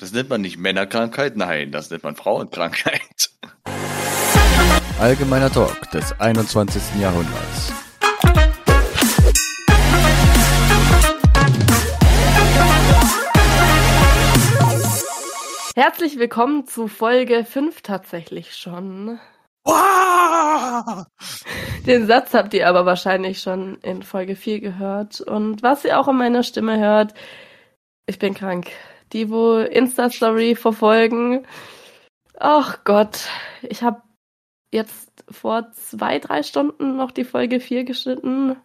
Das nennt man nicht Männerkrankheit, nein, das nennt man Frauenkrankheit. Allgemeiner Talk des 21. Jahrhunderts. Herzlich willkommen zu Folge 5 tatsächlich schon. Den Satz habt ihr aber wahrscheinlich schon in Folge 4 gehört. Und was ihr auch in meiner Stimme hört, ich bin krank. Die, wo Insta-Story verfolgen. Ach Gott, ich habe jetzt vor zwei, drei Stunden noch die Folge 4 geschnitten.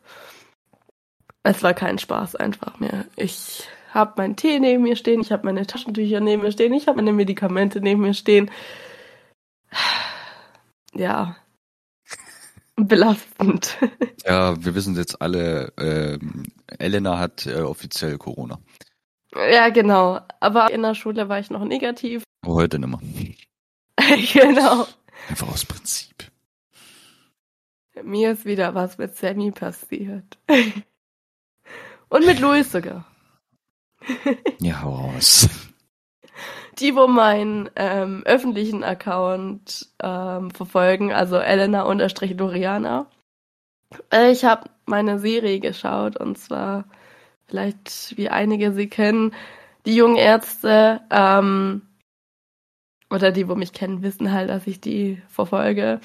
Es war kein Spaß einfach mehr. Ich habe meinen Tee neben mir stehen, ich habe meine Taschentücher neben mir stehen, ich habe meine Medikamente neben mir stehen. Ja. Belastend. Ja, wir wissen jetzt alle, ähm, Elena hat äh, offiziell Corona. Ja, genau. Aber in der Schule war ich noch negativ. Heute nimmer. genau. Einfach aus Prinzip. Mir ist wieder was mit Sammy passiert. Und mit Louis sogar. Ja, hau raus. Die, wo meinen ähm, öffentlichen Account ähm, verfolgen, also Elena-Doriana. Äh, ich habe meine Serie geschaut und zwar, vielleicht wie einige sie kennen, die jungen Ärzte, ähm, oder die, wo mich kennen, wissen halt, dass ich die verfolge.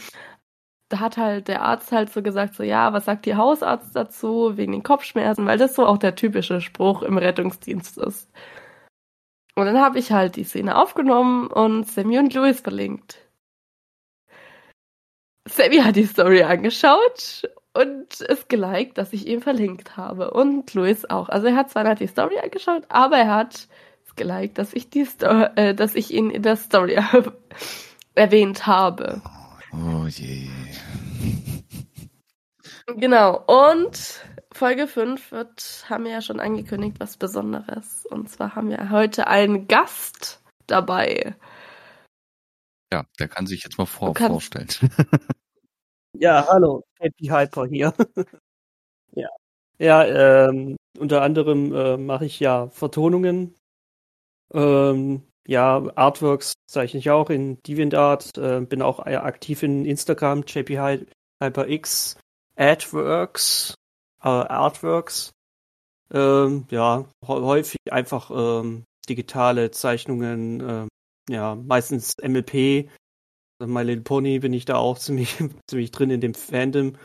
Da hat halt der Arzt halt so gesagt, so ja, was sagt die Hausarzt dazu wegen den Kopfschmerzen, weil das so auch der typische Spruch im Rettungsdienst ist. Und dann habe ich halt die Szene aufgenommen und Sammy und Louis verlinkt. Sammy hat die Story angeschaut und es geliked, dass ich ihn verlinkt habe. Und Louis auch. Also er hat zwar nicht die Story angeschaut, aber er hat es geliked, dass ich die Sto äh, dass ich ihn in der Story erwähnt habe. Oh je. Genau. Und Folge 5 wird, haben wir ja schon angekündigt, was Besonderes. Und zwar haben wir heute einen Gast dabei. Ja, der kann sich jetzt mal vor kannst- vorstellen. Ja, hallo, Happy Hyper hier. ja, ja ähm, unter anderem äh, mache ich ja Vertonungen. Ähm, ja, Artworks zeichne ich auch in DeviantArt. Äh, bin auch äh, aktiv in Instagram, JP Hy- HyperX, Adworks, äh, Artworks. Ähm, ja, hä- häufig einfach ähm, digitale Zeichnungen, ähm, ja, meistens MLP. My Little Pony bin ich da auch ziemlich, ziemlich drin in dem Fandom.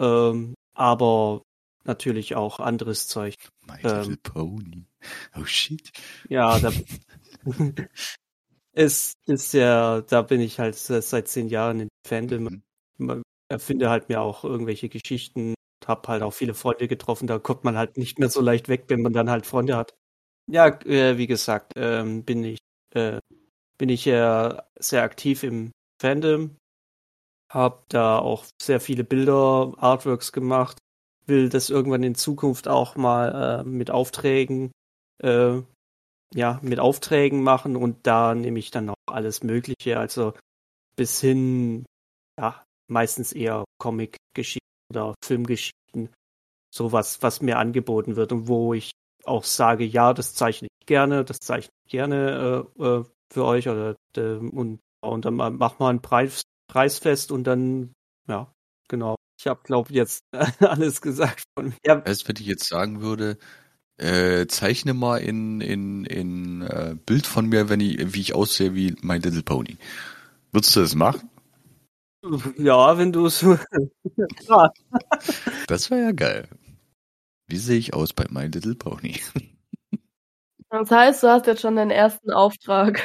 Ähm, aber natürlich auch anderes Zeug. My Ähm. Little Pony. Oh shit. Ja, da es ist ja, da bin ich halt seit zehn Jahren in Fandom. Mhm. Erfinde halt mir auch irgendwelche Geschichten, hab halt auch viele Freunde getroffen, da kommt man halt nicht mehr so leicht weg, wenn man dann halt Freunde hat. Ja, äh, wie gesagt, ähm, bin ich, äh, bin ich ja sehr aktiv im Fandom, hab da auch sehr viele Bilder, Artworks gemacht, will das irgendwann in Zukunft auch mal äh, mit Aufträgen, äh, ja, mit Aufträgen machen. Und da nehme ich dann auch alles Mögliche, also bis hin, ja, meistens eher Comic-Geschichten oder Filmgeschichten, sowas, was mir angeboten wird und wo ich auch sage, ja, das zeichne ich gerne, das zeichne ich gerne äh, äh, für euch oder äh, und, und dann ma- machen wir einen Preis, Preis fest und dann, ja, genau. Ich habe, glaube jetzt alles gesagt von mir. Du, wenn ich jetzt sagen würde, äh, zeichne mal in, in, in äh, Bild von mir, wenn ich, wie ich aussehe wie My Little Pony. Würdest du das machen? ja wenn du es. ja, Das wäre ja geil. Wie sehe ich aus bei My Little Pony? Das heißt, du hast jetzt schon deinen ersten Auftrag.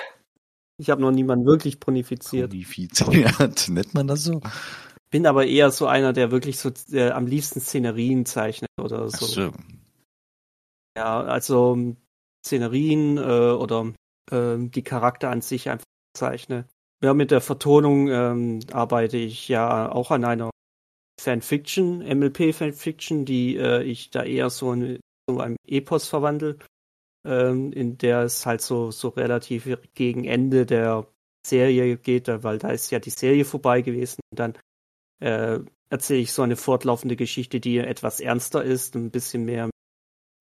Ich habe noch niemanden wirklich bonifiziert. Ponifiziert, nennt man das so? Bin aber eher so einer, der wirklich so äh, am liebsten Szenerien zeichnet oder Ach so. so. Ja, also ähm, Szenerien äh, oder ähm, die Charakter an sich einfach zeichne. Ja, mit der Vertonung ähm, arbeite ich ja auch an einer Fanfiction, MLP-Fanfiction, die äh, ich da eher so in so einem Epos verwandle, ähm, in der es halt so, so relativ gegen Ende der Serie geht, weil da ist ja die Serie vorbei gewesen und dann äh, erzähle ich so eine fortlaufende Geschichte, die etwas ernster ist, ein bisschen mehr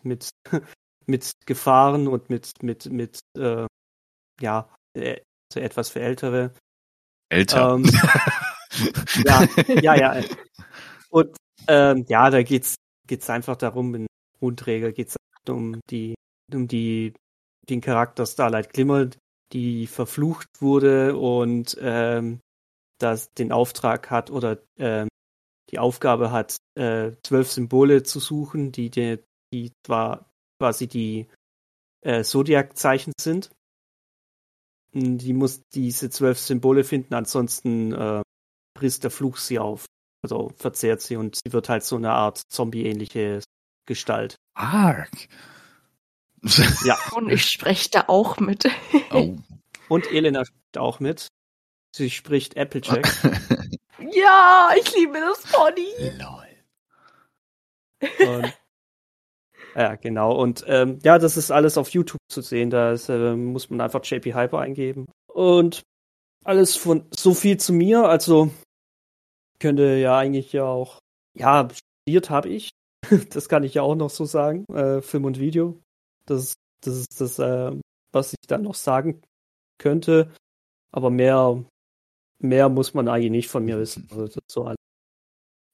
mit, mit Gefahren und mit, mit, mit, äh, ja, äh, so etwas für Ältere. Älter. Ähm, ja, ja, ja. Und ähm, ja, da geht's geht's einfach darum, in Grundregel geht's um die um die den Charakter Starlight Glimmer, die verflucht wurde und ähm, das den Auftrag hat oder ähm, die Aufgabe hat, äh, zwölf Symbole zu suchen, die, die, die zwar quasi die äh, Zodiac-Zeichen sind. Die muss diese zwölf Symbole finden, ansonsten äh, frisst der Fluch sie auf. Also verzehrt sie und sie wird halt so eine Art zombie-ähnliche Gestalt. Arg. Ja. Und ich spreche da auch mit. Oh. Und Elena spricht auch mit. Sie spricht Applejack. ja, ich liebe das Pony. Lol. Und, ja, genau. Und ähm, ja, das ist alles auf YouTube zu sehen. Da ist, äh, muss man einfach JP Hyper eingeben. Und alles von so viel zu mir. Also könnte ja eigentlich ja auch. Ja, studiert habe ich. Das kann ich ja auch noch so sagen. Äh, Film und Video. Das, das ist das, äh, was ich dann noch sagen könnte. Aber mehr, mehr muss man eigentlich nicht von mir wissen. Also das ist so alles.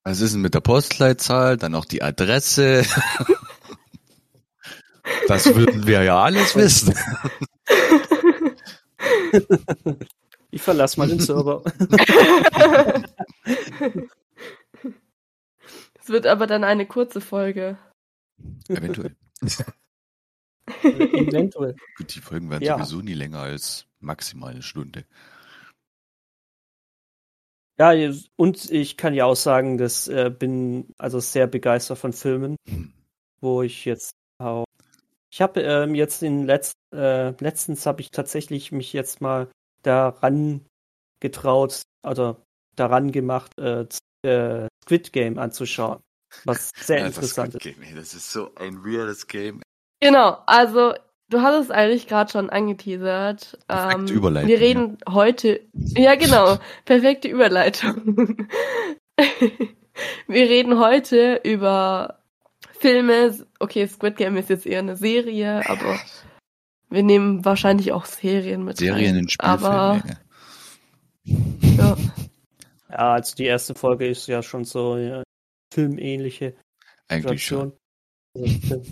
Was ist denn mit der Postleitzahl? Dann noch die Adresse. Das würden wir ja alles wissen. Ich verlasse mal den Server. Es wird aber dann eine kurze Folge. Eventuell. Eventuell. Gut, die Folgen werden Ja. sowieso nie länger als maximal eine Stunde. Ja, und ich kann ja auch sagen, dass äh, bin also sehr begeistert von Filmen, Hm. wo ich jetzt auch. Ich habe ähm, jetzt in letzt, äh, letztens habe ich tatsächlich mich jetzt mal daran getraut oder daran gemacht, äh, äh, Squid Game anzuschauen. Was sehr Ja, interessant ist. Game, das ist so ein weirdes Game. Genau, also du hast es eigentlich gerade schon angeteasert. Perfekte Ähm, Überleitung, Wir reden heute. Ja, genau, perfekte Überleitung. wir reden heute über Filme. Okay, Squid Game ist jetzt eher eine Serie, aber wir nehmen wahrscheinlich auch Serien mit Serien rein. in Spielfilmen. Aber ja. ja, Ja, also die erste Folge ist ja schon so ja, filmähnliche Eigentlich schon. Also,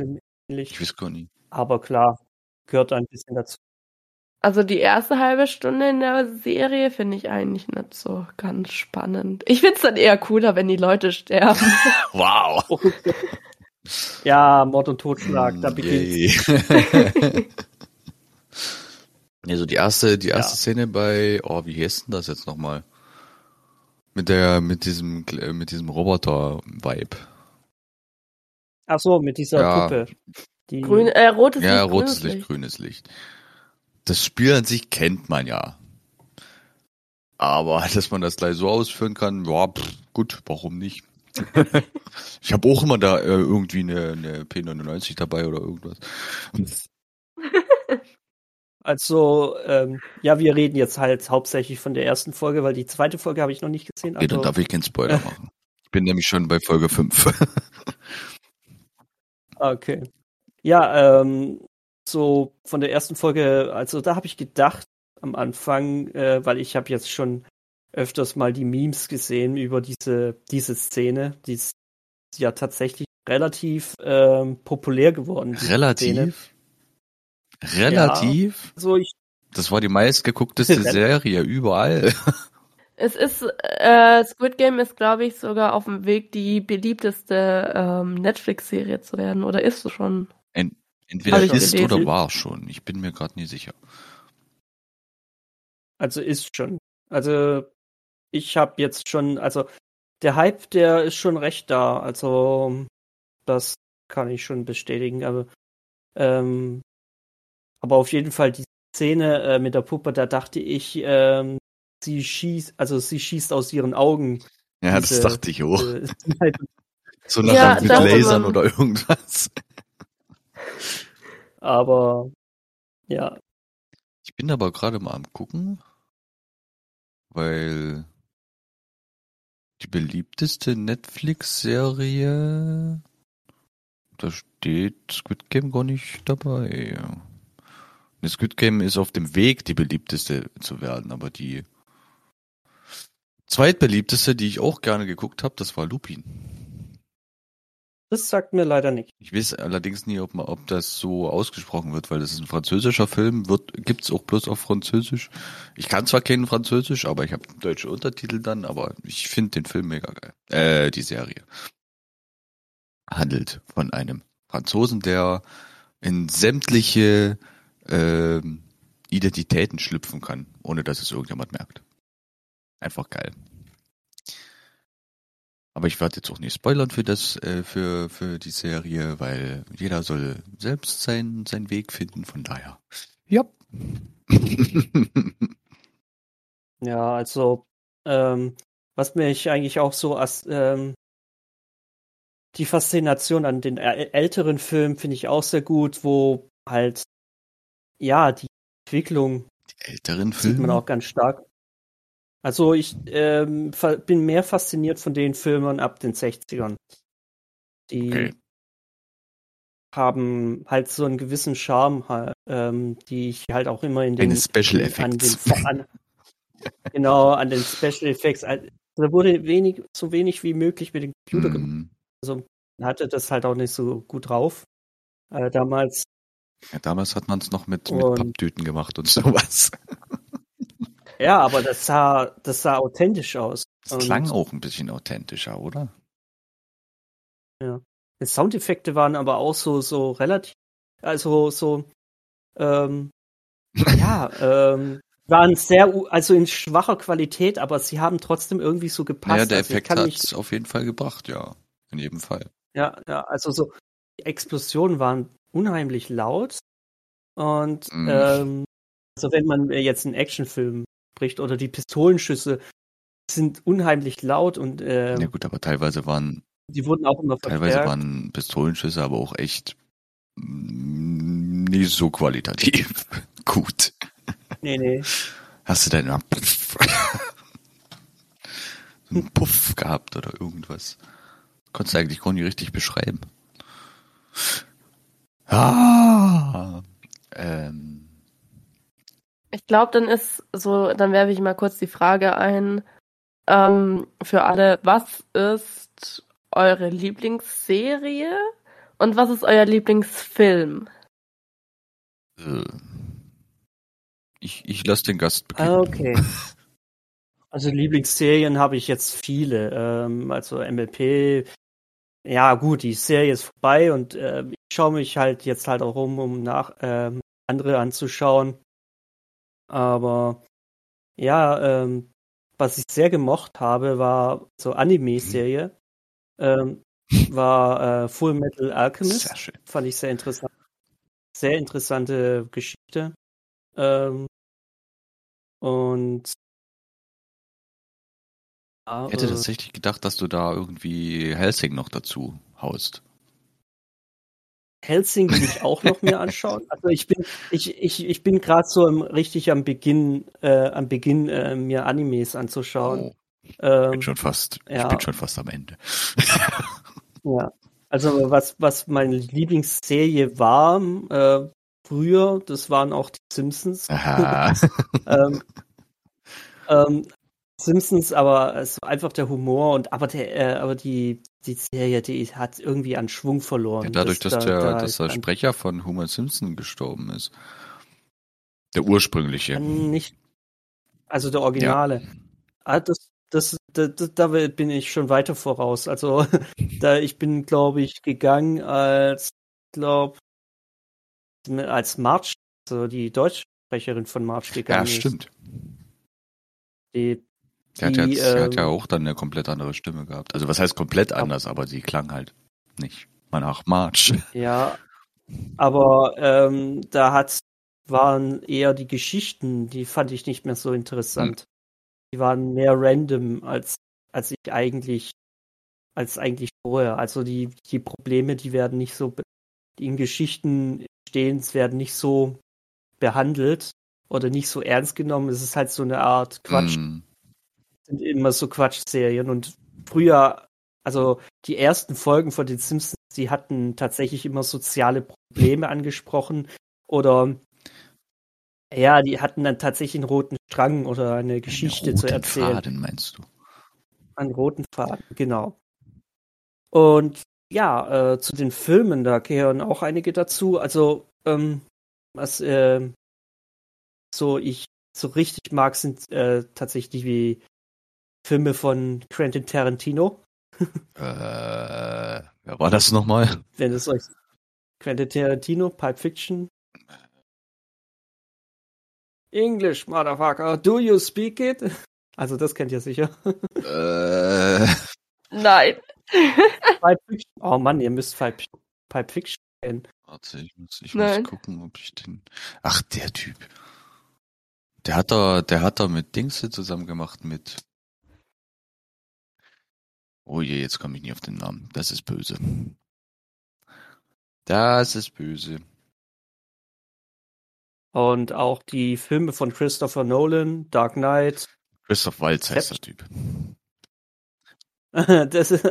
Film. Ich weiß gar nicht. Aber klar, gehört ein bisschen dazu. also die erste halbe Stunde in der Serie finde ich eigentlich nicht so ganz spannend. Ich finde es dann eher cooler, wenn die Leute sterben. Wow. Ja, Mord und Totschlag, da beginnt Yay. Ja, so die erste, die erste Ja. Szene bei, oh, wie heißt denn das jetzt nochmal? Mit der, mit diesem, mit diesem Roboter-Vibe. Ach so, mit dieser Ja. Puppe. Die, Grün, äh, rotes Ja, Licht, rotes grünes Licht, grünes Licht. Das Spiel an sich kennt man ja. Aber dass man das gleich so ausführen kann, ja, pff, gut, warum nicht? ich habe auch immer da äh, irgendwie eine, eine P99 dabei oder irgendwas. Also, ähm, ja, wir reden jetzt halt hauptsächlich von der ersten Folge, weil die zweite Folge habe ich noch nicht gesehen. Nee, dann Also, darf ich keinen Spoiler machen. Ich bin nämlich schon bei Folge 5. okay. Ja, ähm, so von der ersten Folge, also da habe ich gedacht am Anfang, äh, weil ich habe jetzt schon öfters mal die Memes gesehen über diese, diese Szene, die ist ja tatsächlich relativ ähm, populär geworden. diese Szene. Relativ? Relativ? Also ich Das war die meistgeguckteste Serie überall. Es ist, äh, Squid Game ist, glaube ich, sogar auf dem Weg, die beliebteste ähm, Netflix-Serie zu werden. Oder ist es schon? Entweder Hab ich ist gelesen. oder war schon. Ich bin mir gerade nie sicher. Also ist schon. Also ich habe jetzt schon, also der Hype, der ist schon recht da. Also das kann ich schon bestätigen. Aber ähm, aber auf jeden Fall die Szene äh, mit der Puppe, da dachte ich, ähm, sie schießt, also sie schießt aus ihren Augen. Ja, Diese- das dachte ich auch. Äh, halt, So Ja, nachher mit dachte Lasern man. oder irgendwas. aber ja, Ich bin aber gerade mal am gucken, weil die beliebteste Netflix-Serie, da steht Squid Game gar nicht dabei. Das Squid Game ist auf dem Weg, die beliebteste zu werden, aber die zweitbeliebteste, die ich auch gerne geguckt habe, das war Lupin. Das sagt mir leider nicht. Ich weiß allerdings nie, ob, man, ob das so ausgesprochen wird, weil das ist ein französischer Film, wird gibt's auch bloß auf Französisch. Ich kann zwar keinen Französisch, aber ich habe deutsche Untertitel dann, aber ich finde den Film mega geil. Äh, die Serie. Handelt von einem Franzosen, der in sämtliche äh, Identitäten schlüpfen kann, ohne dass es irgendjemand merkt. Einfach geil. Aber ich werde jetzt auch nicht spoilern für das, äh, für, für die Serie, weil jeder soll selbst seinen, seinen Weg finden, von daher. Ja. Ja, also, ähm, was mich eigentlich auch so als, ähm, die Faszination an den älteren Filmen finde ich auch sehr gut, wo halt, ja, die Entwicklung die älteren Filme sieht man auch ganz stark. Also ich ähm, bin mehr fasziniert von den Filmen ab den 60ern. Die okay. haben halt so einen gewissen Charme, ähm, die ich halt auch immer in den Eine Special Effects. An den, an, genau, an den Special Effects. Also, da wurde wenig, so wenig wie möglich mit dem Computer mm. gemacht. Also hatte das halt auch nicht so gut drauf. Äh, damals. Ja, damals hat man es noch mit, mit Papptüten gemacht und sowas. Ja, aber das sah, das sah authentisch aus. Das klang auch ein bisschen authentischer, oder? Ja. Die Soundeffekte waren aber auch so, so relativ, also so, ähm, ja, ähm, waren sehr, also in schwacher Qualität, aber sie haben trotzdem irgendwie so gepasst. Ja, der also Effekt hat es auf jeden Fall gebracht, ja. In jedem Fall. Ja, ja, also so, die Explosionen waren unheimlich laut und, mm. ähm, also wenn man jetzt einen Actionfilm spricht oder die Pistolenschüsse sind unheimlich laut und äh, ja gut, aber teilweise waren die wurden auch immer teilweise verstärkt. waren Pistolenschüsse aber auch echt nicht so qualitativ gut. Nee, nee. Hast du denn einen Puff, einen Puff gehabt oder irgendwas? Konntest du eigentlich gar nicht richtig beschreiben. Ah, ähm, ich glaube, dann ist so, dann werfe ich mal kurz die Frage ein ähm, für alle, was ist eure Lieblingsserie und was ist euer Lieblingsfilm? Äh, ich, ich lasse den Gast beginnen. Ah, okay. Also Lieblingsserien habe ich jetzt viele. Ähm, also MLP, ja gut, die Serie ist vorbei und äh, ich schaue mich halt jetzt halt auch um, um nach ähm, andere anzuschauen. Aber ja, ähm, was ich sehr gemocht habe, war so Anime-Serie. Ähm, war äh, Full Metal Alchemist. Sehr schön. Fand ich sehr interessant. Sehr interessante Geschichte. Ähm, und ich hätte tatsächlich gedacht, dass du da irgendwie Helsing noch dazu haust. Helsing will ich auch noch mir anschauen. Also ich bin, ich, ich, ich bin gerade so im, richtig am Beginn, äh, am Beginn äh, mir Animes anzuschauen. Oh, ich ähm, bin schon fast, ja. ich bin schon fast am Ende. ja. Also was, was meine Lieblingsserie war, äh, früher, das waren auch die Simpsons. ähm, ähm, Simpsons, aber es war einfach der Humor und aber der, äh, aber die, die Serie, die hat irgendwie an Schwung verloren. Ja, dadurch, dass, dass der, da dass der Sprecher von Homer Simpson gestorben ist. Der ursprüngliche. Nicht, also der Originale. Ja. Ah, das, das, da, da bin ich schon weiter voraus. Also da ich bin, glaube ich, gegangen als, glaube als March, also die Deutschsprecherin von March gegangen ist. Ja, stimmt. Ist. Die die, hat, jetzt, ähm, hat ja auch dann eine komplett andere Stimme gehabt. Also was heißt komplett anders, aber sie klang halt nicht mal nach March. Ja, aber ähm, da hat waren eher die Geschichten, die fand ich nicht mehr so interessant. Hm. Die waren mehr random als als ich eigentlich als eigentlich vorher. Also die die Probleme, die werden nicht so die in Geschichten stehen, werden nicht so behandelt oder nicht so ernst genommen. Es ist halt so eine Art Quatsch. Hm sind immer so Quatschserien und früher, also die ersten Folgen von den Simpsons, die hatten tatsächlich immer soziale Probleme angesprochen oder Ja, die hatten dann tatsächlich einen roten Strang oder eine Geschichte Einen zu roten erzählen. Faden, meinst du? Einen roten Faden, genau. Und ja, äh, zu den Filmen, da gehören auch einige dazu. Also, ähm, was äh, so ich so richtig mag, sind äh, tatsächlich wie Filme von Quentin Tarantino. Äh, wer war das nochmal? Wenn es euch Quentin Tarantino, Pipe Fiction. English, motherfucker, do you speak it? Also das kennt ihr sicher. Äh, Nein. Pipe Fiction. Oh Mann, ihr müsst Pipe, Pipe Fiction kennen. warte, ich muss, ich Nein. muss gucken, ob ich den. Ach, der Typ. Der hat da, der hat da mit Dings hier zusammen gemacht mit. Oh je, jetzt komme ich nie auf den Namen. Das ist böse. Das ist böse. Und auch die Filme von Christopher Nolan, Dark Knight. Christoph Waltz heißt der Typ. das, ist,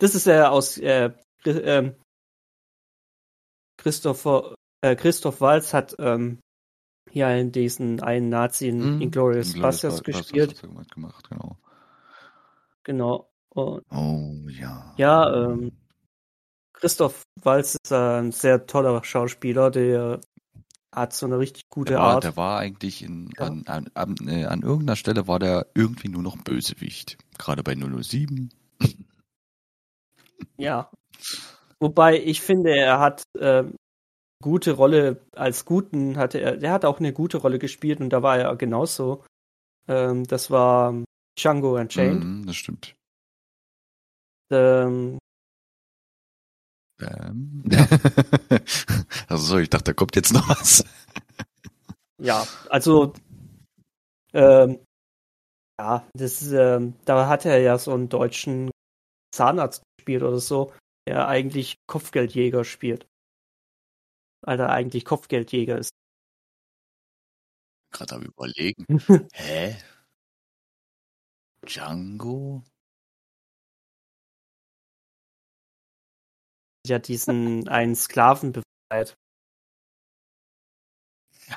das ist ja aus äh, ähm, Christopher, äh, Christoph Waltz hat ähm, hier in diesen einen Nazi in Inglourious Inglourious Basterds Basterds gespielt. er gemacht, genau. Genau. Und Oh ja. ja, ähm, Christoph Waltz ist ein sehr toller Schauspieler, der hat so eine richtig gute Der war, Art. der war eigentlich in, Ja. an, an, an, äh, an irgendeiner Stelle war der irgendwie nur noch Bösewicht. Gerade bei 007. Ja. Wobei ich finde, er hat ähm, gute Rolle als Guten hatte er, der hat auch eine gute Rolle gespielt und da war er genauso. Ähm, das war Django Unchained. Mhm, das stimmt. Ähm, Ähm. also ich dachte, da kommt jetzt noch was. ja, also ähm, ja, das ähm, da hat er ja so einen deutschen Zahnarzt gespielt oder so, der eigentlich Kopfgeldjäger spielt. Weil er eigentlich Kopfgeldjäger ist. Gerade am überlegen. Hä? Django? Ja, diesen einen Sklaven befreit.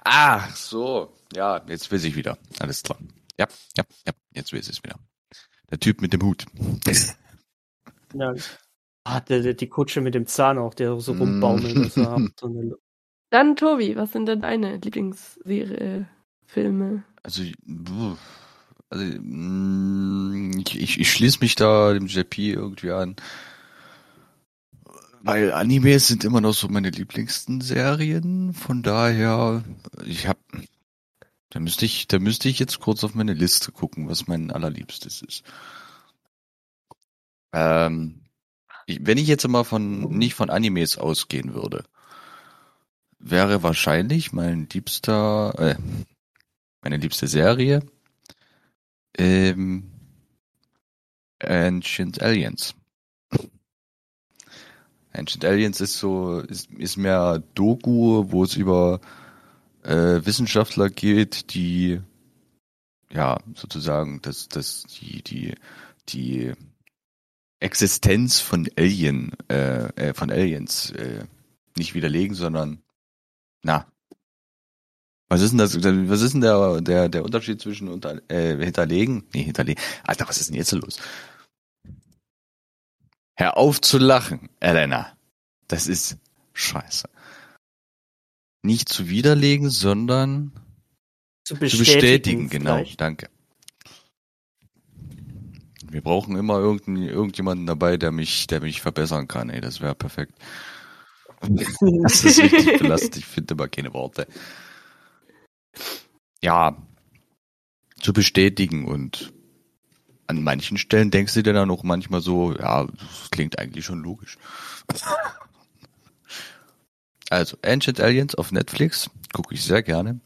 Ah, so. Ja, jetzt weiß ich wieder. Alles klar. Ja, ja, ja, jetzt weiß ich es wieder. Der Typ mit dem Hut. Ja. Ah, der, der, die Kutsche mit dem Zahn auch, der so Mm. rumbaumelt. So eine, Dann, Tobi, was sind denn deine Lieblingsserie, Filme? Also, buh, also mm, ich, ich, ich schließe mich da dem JP irgendwie an. Weil Animes sind immer noch so meine lieblingsten Serien. Von daher, ich hab, da müsste ich, da müsste ich jetzt kurz auf meine Liste gucken, was mein allerliebstes ist. Ähm, ich, wenn ich jetzt mal von, nicht von Animes ausgehen würde, wäre wahrscheinlich mein liebster, äh, meine liebste Serie, ähm, Ancient Aliens. Ancient Aliens ist so, ist, ist mehr Doku, wo es über äh, Wissenschaftler geht, die ja sozusagen das, das, die, die, die Existenz von Alien, äh, äh, von Aliens äh, nicht widerlegen, sondern na, was ist denn das? Was ist denn der, der, der Unterschied zwischen unter, äh, hinterlegen? Nee, hinterlegen. Alter, was ist denn jetzt so los? Hör auf zu lachen, Elena. Das ist scheiße. Nicht zu widerlegen, sondern zu zu bestätigen. bestätigen. Genau, vielleicht. danke. Wir brauchen immer irgendein, irgendjemanden dabei, der mich, der mich verbessern kann. Ey, das wäre perfekt. Das ist richtig belastend. Ich finde aber keine Worte. Ja, zu bestätigen und an manchen Stellen denkst du dir dann auch manchmal so, ja, das klingt eigentlich schon logisch. Also, Ancient Aliens auf Netflix, gucke ich sehr gerne.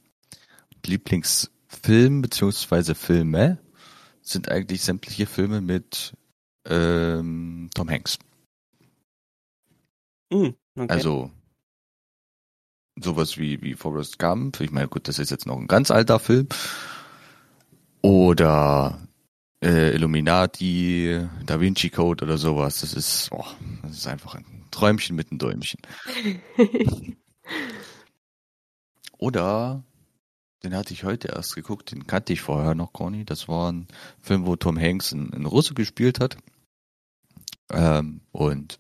Lieblingsfilm beziehungsweise Filme sind eigentlich sämtliche Filme mit ähm, Tom Hanks. Hm, okay. Also sowas wie, wie Forrest Gump. Ich meine, gut, das ist jetzt noch ein ganz alter Film. Oder äh, Illuminati, Da Vinci Code oder sowas. Das ist, oh, das ist einfach ein Träumchen mit einem Däumchen. Oder Den hatte ich heute erst geguckt, den kannte ich vorher noch gar nicht. Das war ein Film, wo Tom Hanks einen, einen Russe gespielt hat. Ähm, und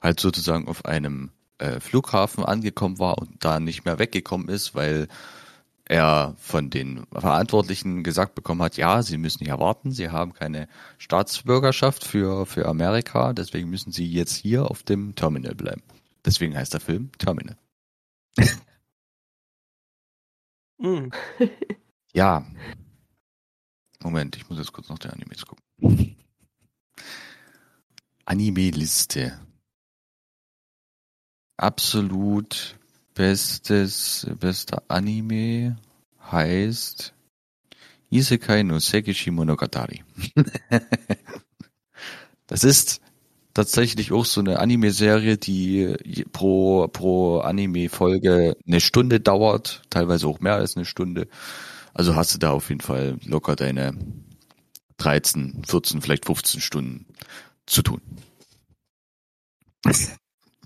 halt sozusagen auf einem äh, Flughafen angekommen war und da nicht mehr weggekommen ist, weil er von den Verantwortlichen gesagt bekommen hat, ja, sie müssen hier warten, sie haben keine Staatsbürgerschaft für, für Amerika, deswegen müssen sie jetzt hier auf dem Terminal bleiben. Deswegen heißt der Film Terminal. Hm. Ja. Moment, ich muss jetzt kurz noch die Animes gucken. Anime-Liste. Absolut bestes, bester Anime heißt Isekai no Sekishi Monogatari. das ist tatsächlich auch so eine Anime-Serie, die pro, pro Anime-Folge eine Stunde dauert, teilweise auch mehr als eine Stunde. Also hast du da auf jeden Fall locker deine 13, 14, vielleicht 15 Stunden zu tun.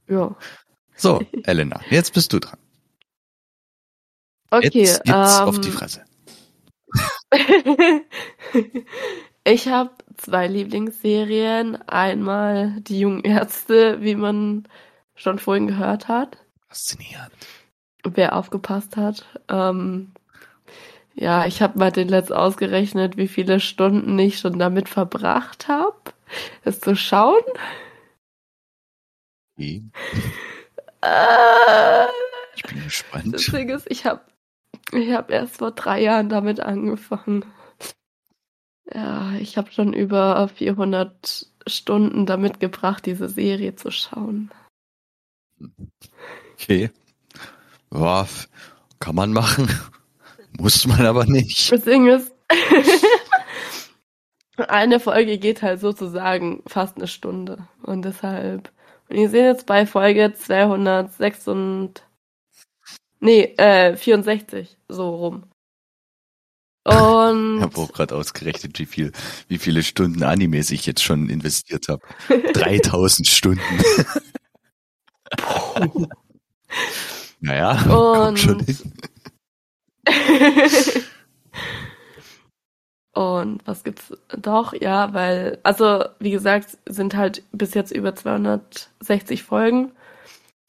Ja. So, Elena, jetzt bist du dran. Okay. Jetzt gibt's ähm, auf die Fresse. ich habe zwei Lieblingsserien. Einmal die jungen Ärzte, wie man schon vorhin gehört hat. Faszinierend. Wer aufgepasst hat. Ähm, ja, ich habe mal den Letzt ausgerechnet, wie viele Stunden ich schon damit verbracht habe, es zu schauen. Okay, Äh, ich bin das gespannt. Ding ist, ich habe ich hab erst vor drei Jahren damit angefangen. Ja, ich habe schon über 400 Stunden damit gebracht, diese Serie zu schauen. Okay. Ja, kann man machen. Muss man aber nicht. Das Ding ist, eine Folge geht halt sozusagen fast eine Stunde. Und deshalb. Und ihr seht jetzt bei Folge 206 und. Nee, äh, 64, so rum. Ich Und. habe auch gerade ausgerechnet, wie viel, wie viele Stunden Animes ich jetzt schon investiert habe. 3000 Stunden. naja, kommt Und- schon hin. Und was gibt's doch? Ja, weil, also, wie gesagt, sind halt bis jetzt über 260 Folgen.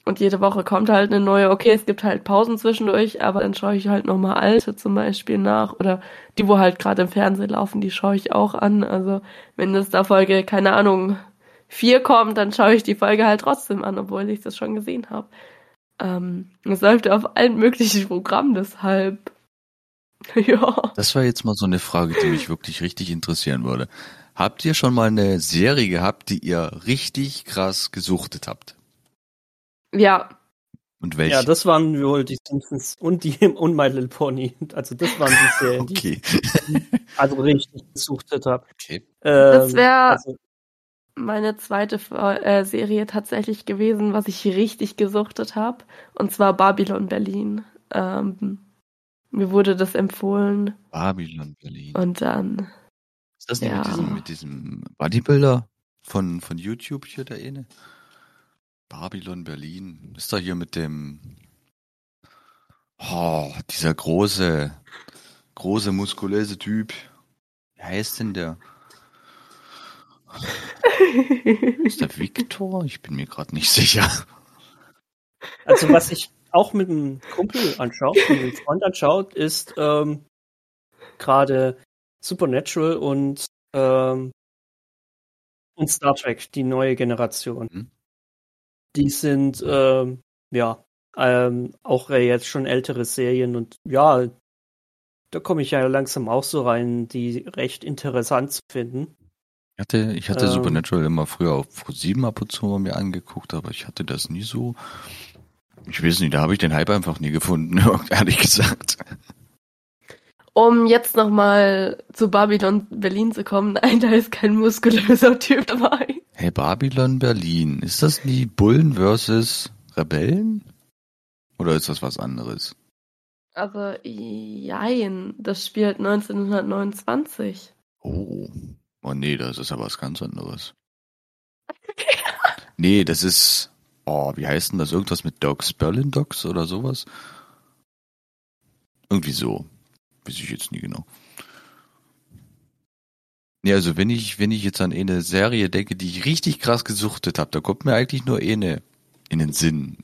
Und jede Woche kommt halt eine neue. Okay, es gibt halt Pausen zwischendurch, aber dann schaue ich halt nochmal alte zum Beispiel nach. Oder die, wo halt gerade im Fernsehen laufen, die schaue ich auch an. Also, wenn es da Folge, keine Ahnung, vier kommt, dann schaue ich die Folge halt trotzdem an, obwohl ich das schon gesehen habe. Ähm, es läuft auf allen möglichen Programmen, deshalb. ja. Das war jetzt mal so eine Frage, die mich wirklich richtig interessieren würde. Habt ihr schon mal eine Serie gehabt, die ihr richtig krass gesuchtet habt? Ja, Und welche? Ja, das waren wohl die Simpsons und die und My Little Pony. Also das waren die Serien, die okay. ich also richtig gesuchtet habe. okay. Das wär- also, meine zweite äh, Serie tatsächlich gewesen, was ich richtig gesuchtet habe. Und zwar Babylon Berlin. Ähm, mir wurde das empfohlen. Babylon Berlin. Und dann, Ist das nicht Ja. mit diesem, mit diesem Bodybuilder von, von YouTube hier der eine? Babylon Berlin. Ist da hier mit dem, oh, dieser große, große muskulöse Typ. Wie heißt denn der? Ist der Victor? Ich bin mir gerade nicht sicher. also was ich auch mit einem Kumpel anschaue, mit einem Freund anschaut, ist ähm, gerade Supernatural und ähm, und Star Trek, die neue Generation. Mhm. Die sind ähm, ja ähm, auch äh, jetzt schon ältere Serien und ja, da komme ich ja langsam auch so rein, die recht interessant zu finden. Ich hatte, ich hatte Ähm. Supernatural immer früher auf Pro 7 ab und zu mal mir angeguckt, aber ich hatte das nie so. Ich weiß nicht, da habe ich den Hype einfach nie gefunden, ehrlich gesagt. um jetzt nochmal zu Babylon Berlin zu kommen, nein, da ist kein muskulöser Typ dabei. Hey, Babylon Berlin, ist das die Bullen versus Rebellen? Oder ist das was anderes? Also, jein, das spielt 1929. Oh. Oh nee, das ist aber was ganz anderes. Nee, das ist. Oh, wie heißt denn das? Irgendwas mit Dogs? Berlin Dogs oder sowas? Irgendwie so. weiß ich jetzt nie genau. Nee, also wenn ich, wenn ich jetzt an eine Serie denke, die ich richtig krass gesuchtet habe, da kommt mir eigentlich nur eine in den Sinn.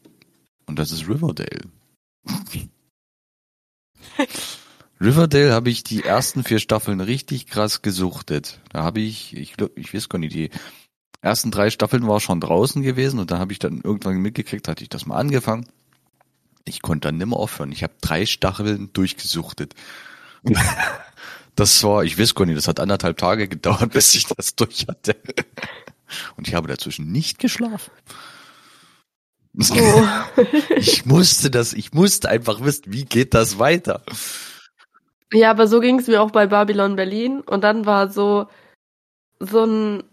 Und das ist Riverdale. Riverdale habe ich die ersten vier Staffeln richtig krass gesuchtet. Da habe ich, ich glaube, ich weiß gar nicht, die ersten drei Staffeln war schon draußen gewesen und dann habe ich dann irgendwann mitgekriegt, hatte ich das mal angefangen. Ich konnte dann nimmer aufhören. Ich habe drei Staffeln durchgesuchtet. Das war, ich weiß gar nicht, das hat anderthalb Tage gedauert, bis ich das durch hatte. Und ich habe dazwischen nicht geschlafen. Oh. Ich musste das, ich musste einfach wissen, wie geht das weiter? Ja, aber so ging es mir auch bei Babylon Berlin. Und dann war so, so ein,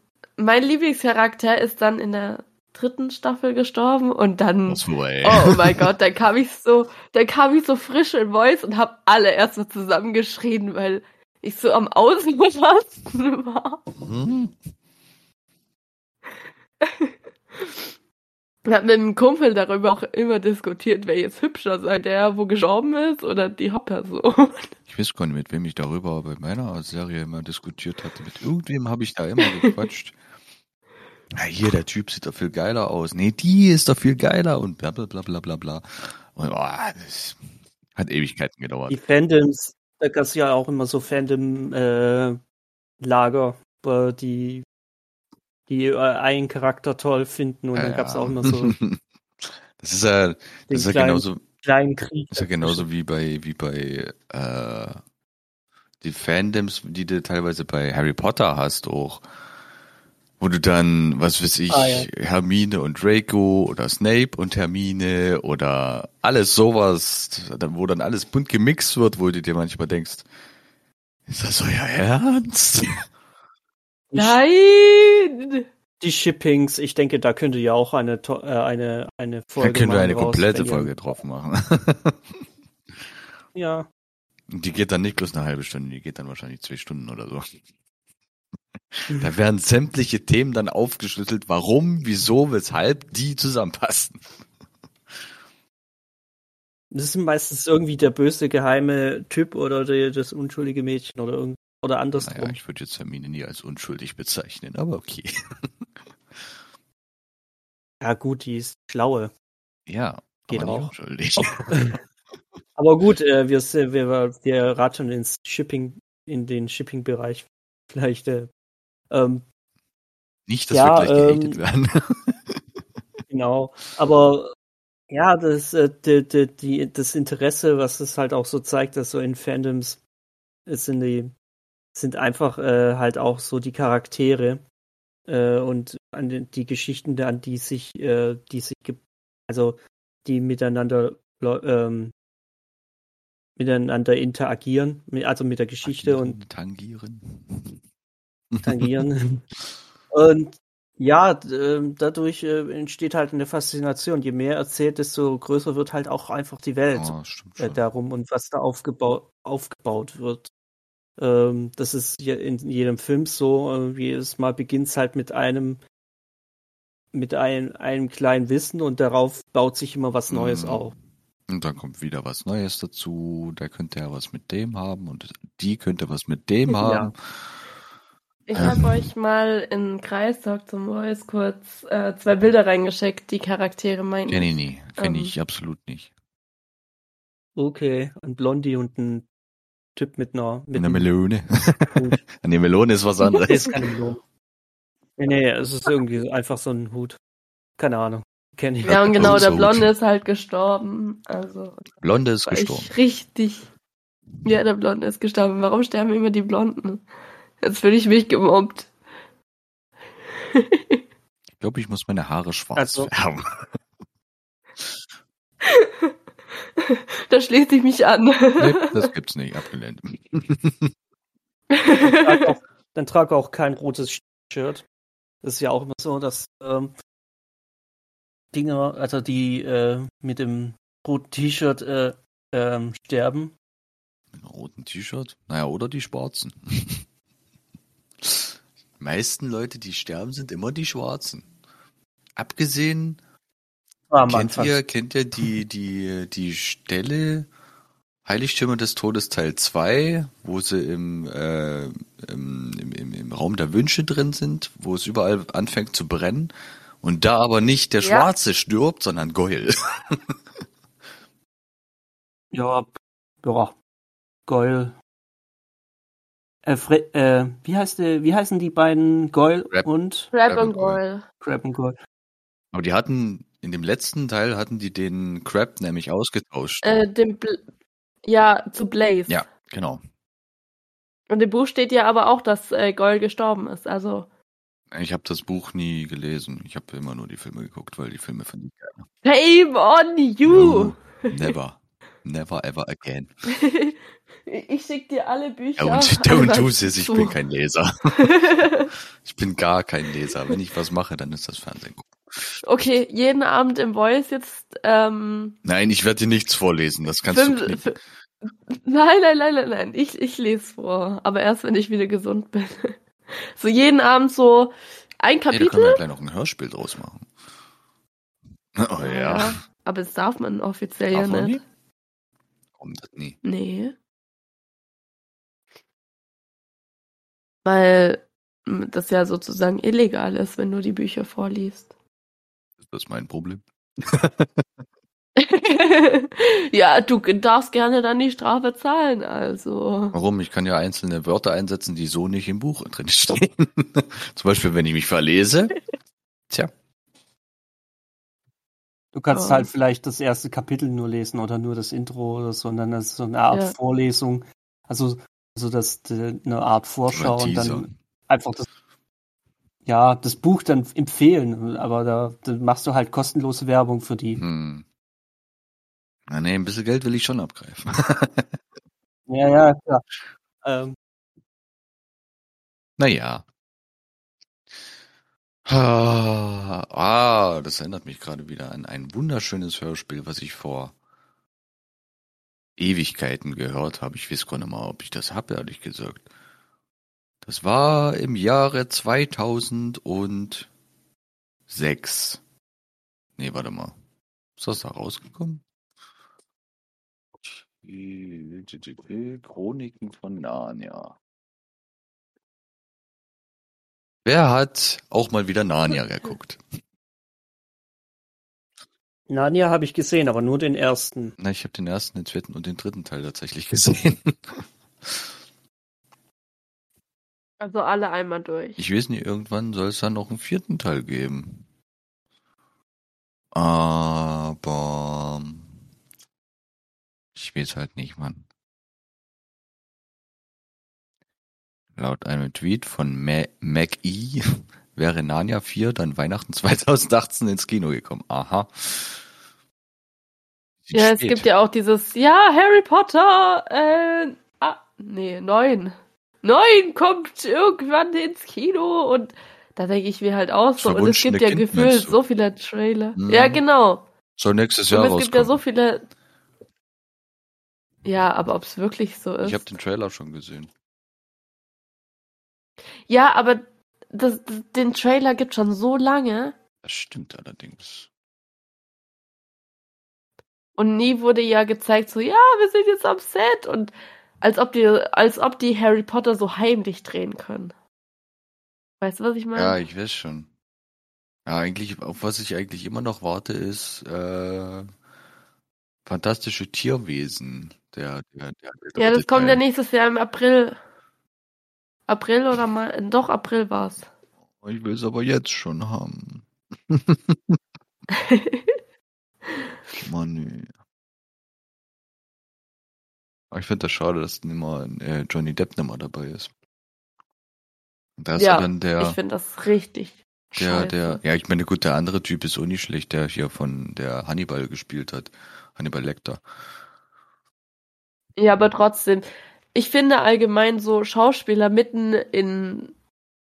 mein Lieblingscharakter ist dann in der dritten Staffel gestorben und dann, vorbei. oh mein Gott, dann kam ich so, dann kam ich so frisch in Voice und hab alle erst so zusammengeschrien, weil ich so am Ausrasten war. Hm? Wir haben mit einem Kumpel darüber auch immer diskutiert, wer jetzt hübscher sei, der, wo gestorben ist, oder die Hauptperson. Ich weiß gar nicht, mit wem ich darüber bei meiner Serie immer diskutiert hatte. Mit irgendwem habe ich da immer gequatscht. Ja, hier, der Typ sieht doch viel geiler aus. Nee, die ist doch viel geiler und bla bla bla bla bla bla. Und, oh, das hat Ewigkeiten gedauert. Die Fandoms, da gab es ja auch immer so Fandom-Lager, wo die, die äh, einen Charakter toll finden und dann Ja, gab es auch immer so Das ist ja, das ist ja kleinen, genauso, kleinen Krieg. das ist ja genauso wie bei, wie bei, äh, die Fandoms, die du teilweise bei Harry Potter hast auch. Wo du dann, was weiß ich, Ah, ja. Hermine und Draco oder Snape und Hermine oder alles sowas, wo dann alles bunt gemixt wird, wo du dir manchmal denkst, ist das euer Ernst? Nein! Die Shippings, ich denke, da könnte ja auch eine, to- äh, eine, eine Da Folge können wir eine komplette rausbringen. Folge drauf machen. Ja, Die geht dann nicht bloß eine halbe Stunde, die geht dann wahrscheinlich zwei Stunden oder so. Da werden sämtliche Themen dann aufgeschlüsselt, warum, wieso, weshalb die zusammenpassen. das ist meistens irgendwie der böse geheime Typ oder der, das unschuldige Mädchen oder irgend oder andersrum. Naja, ich würde jetzt Hermine nie als unschuldig bezeichnen, aber okay. Ja gut, die ist schlaue. Ja, Geht aber auch. unschuldig. Aber gut, äh, wir, wir, wir raten ins Shipping, in den Shipping-Bereich. Vielleicht, äh, ähm, Nicht, dass Ja, wir gleich gehatet ähm, werden. genau. Aber ja, das, äh, die, die, die, das Interesse, was es halt auch so zeigt, dass so in Fandoms sind die sind einfach äh, halt auch so die Charaktere äh, und an den, die Geschichten, an die sich, äh, die sich, also die miteinander ähm, miteinander interagieren, also mit der Geschichte und Tangieren. Tangieren. und ja, ähm, dadurch äh, entsteht halt eine Faszination. Je mehr erzählt, desto größer wird halt auch einfach die Welt Oh, darum und was da aufgebaut, aufgebaut wird. Ähm, das ist in jedem Film so. Jedes Mal beginnt es halt mit einem mit ein, einem kleinen Wissen und darauf baut sich immer was Neues Mhm. auf. Und dann kommt wieder was Neues dazu. Der könnte ja was mit dem haben und die könnte was mit dem Ja. haben. Ich Ähm. habe euch mal in Kreistalk zum Voice kurz äh, zwei Bilder reingeschickt, die Charaktere meinten. Kenn ich nie. Kenn Ähm. ich absolut nicht. Okay, ein Blondie und ein Typ mit einer mit Eine einem Melone. Eine Melone ist was Nee, anderes. ist keine Melone. Nee, nee, es ist irgendwie einfach so ein Hut. Keine Ahnung. Kenn ich. Ja, und genau, der. Blonde ist halt gestorben. Also Blonde ist gestorben. ich richtig. Ja, der Blonde ist gestorben. Warum sterben immer die Blonden? Jetzt fühle ich mich gemobbt. Ich glaube, ich muss meine Haare schwarz Also- färben. da schließe ich mich an. Nee, das gibt's nicht. Abgelehnt. trag auch, dann trage auch kein rotes Shirt. Das ist ja auch immer so, dass ähm, Dinger, also die äh, mit dem roten T-Shirt äh, ähm, sterben. Mit einem roten T-Shirt? Naja, oder die Schwarzen. Die meisten Leute, die sterben, sind immer die Schwarzen. Abgesehen, Am kennt Anfang. ihr, kennt ihr die, die, die Stelle, Heiligtümer des Todes Teil 2, wo sie im, äh, im, im, im, im Raum der Wünsche drin sind, wo es überall anfängt zu brennen. Und da aber nicht der Ja. Schwarze stirbt, sondern Goyle. Ja, ja. Goyle. Äh, Fre äh, wie heißt der, wie heißen die beiden Goyle Crab. und Crab und and Goyle. Crab und Goyle? Aber die hatten, in dem letzten Teil hatten die den Crab nämlich ausgetauscht. Äh, dem Bl ja, zu Blaze. ja, genau. Und im Buch steht ja aber auch, dass äh, Goyle gestorben ist. Also, Ich habe das Buch nie gelesen. Ich habe immer nur die Filme geguckt, weil die Filme fand ich geil. shame on you! Never. Never ever again. ich schick dir alle Bücher. Ja, und, einmal du siehst, ich zu. bin kein Leser. Ich bin gar kein Leser. Wenn ich was mache, dann ist das Fernsehen gucken. okay, jeden Abend im Voice jetzt ähm, Nein, ich werde dir nichts vorlesen. Das kannst fünf, du f- Nein, nein, nein, nein, nein. Ich, ich lese vor. Aber erst, wenn ich wieder gesund bin. So jeden Abend so ein Hey, da können wir Kapitel. ja gleich noch ein Hörspiel draus machen. Oh ja. Aber das darf man offiziell Darf ja nicht. Warum das nie? Nee. Weil das ja sozusagen illegal ist, wenn du die Bücher vorliest. Ist das mein Problem? ja, du darfst gerne dann die Strafe zahlen, also. Warum? Ich kann ja einzelne Wörter einsetzen, die so nicht im Buch drin stehen. Zum Beispiel, wenn ich mich verlese. Tja, Du kannst Oh. halt vielleicht das erste Kapitel nur lesen oder nur das Intro oder so, und dann ist so eine Art Ja. Vorlesung. Also, also das äh, eine Art Vorschau und dann einfach das, ja, das Buch dann empfehlen. Aber da, da machst du halt kostenlose Werbung für die. Hm. Na, nee, ein bisschen Geld will ich schon abgreifen. Ja, ja, klar. Ähm, naja. Ah, das erinnert mich gerade wieder an ein wunderschönes Hörspiel, was ich vor Ewigkeiten gehört habe. Ich weiß gar nicht mal, ob ich das habe, ehrlich gesagt. Das war im Jahre 2006. Nee, warte mal. Ist das da rausgekommen? Chroniken von Narnia. Wer hat auch mal wieder Narnia geguckt? Narnia habe ich gesehen, aber nur den ersten. Na, ich habe den ersten, den zweiten und den dritten Teil tatsächlich gesehen. Also alle einmal durch. Ich weiß nicht, irgendwann soll es dann noch einen vierten Teil geben. Aber ich weiß halt nicht, Mann. Laut einem Tweet von Ma MacE wäre Narnia 4 dann Weihnachten 2018 ins Kino gekommen. Aha. Sieht Ja, es spät. gibt ja auch dieses, ja, Harry Potter, äh, ah, nee, neun. Neun kommt irgendwann ins Kino und da denke ich mir halt auch so. Und es gibt ja Kind, gefühlt so viele Trailer. Mhm. Ja, genau. Soll nächstes Jahr Und es gibt ja so rauskommen. viele. Ja, aber ob es wirklich so ist. Ich habe den Trailer schon gesehen. ja, aber das, das, den Trailer gibt schon so lange Das stimmt allerdings. und nie wurde ja gezeigt, so, ja, wir sind jetzt am Set und als ob die, als ob die Harry Potter so heimlich drehen können. Weißt du, was ich meine? Ja, ich weiß schon. Ja, eigentlich, auf was ich eigentlich immer noch warte, ist äh, fantastische Tierwesen. Der, der, der, Ja, das kommt ja nächstes Jahr im April. April oder mal, doch April war's. Ich will es aber jetzt schon haben. Mann. Aber ich finde das schade, dass nimmer, äh, Johnny Depp nimmer dabei ist. Da ist ja, ja, dann der, ich finde das richtig. der, scheiße. der, ja, ich meine, gut, der andere Typ ist auch nicht schlecht, der hier von der Hannibal gespielt hat. Hannibal Lecter. Ja, aber trotzdem. Ich finde allgemein so Schauspieler mitten in,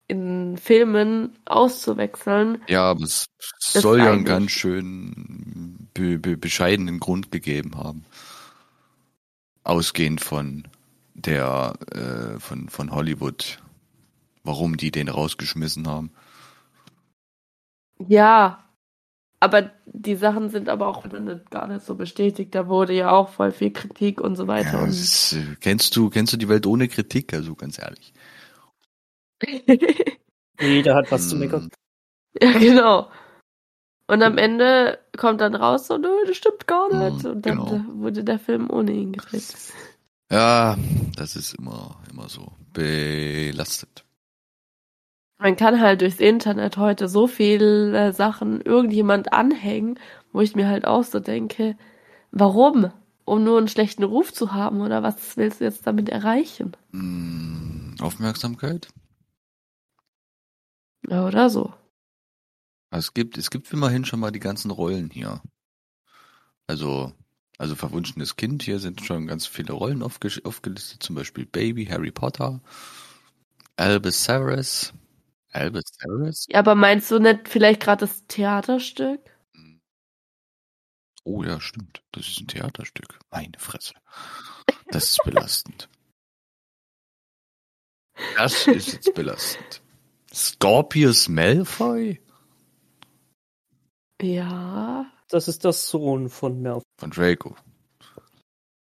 in Filmen auszuwechseln. Ja, aber es soll ja einen ganz schön be be bescheidenen Grund gegeben haben. Ausgehend von der, äh, von, von Hollywood, warum die den rausgeschmissen haben. Ja. Aber die Sachen sind aber auch gar nicht so bestätigt. Da wurde ja auch voll viel Kritik und so weiter. Ja, und ist, äh, kennst du, kennst du die Welt ohne Kritik? Also ganz ehrlich. Jeder hat was zu Hm, meckern. ja, genau. Und am Ende kommt dann raus, so, nö, das stimmt gar Mhm, nicht. Und dann genau. wurde der Film ohne ihn gedreht. Ja, das ist immer, immer so belastet. Man kann halt durchs Internet heute so viele Sachen irgendjemand anhängen, wo ich mir halt auch so denke, warum? Um nur einen schlechten Ruf zu haben oder was willst du jetzt damit erreichen? Hm, Aufmerksamkeit? Ja, oder so. Also Es gibt, es gibt immerhin schon mal die ganzen Rollen hier. Also, also verwunschenes Kind, hier sind schon ganz viele Rollen aufge aufgelistet, zum Beispiel Baby, Harry Potter, Albus Severus. Albus Severus? Ja, aber meinst du nicht vielleicht gerade das Theaterstück? Oh ja, stimmt. Das ist ein Theaterstück. Meine Fresse. Das ist belastend. Das ist jetzt belastend. Scorpius Malfoy? Ja. Das ist der Sohn von Mel. Von Draco.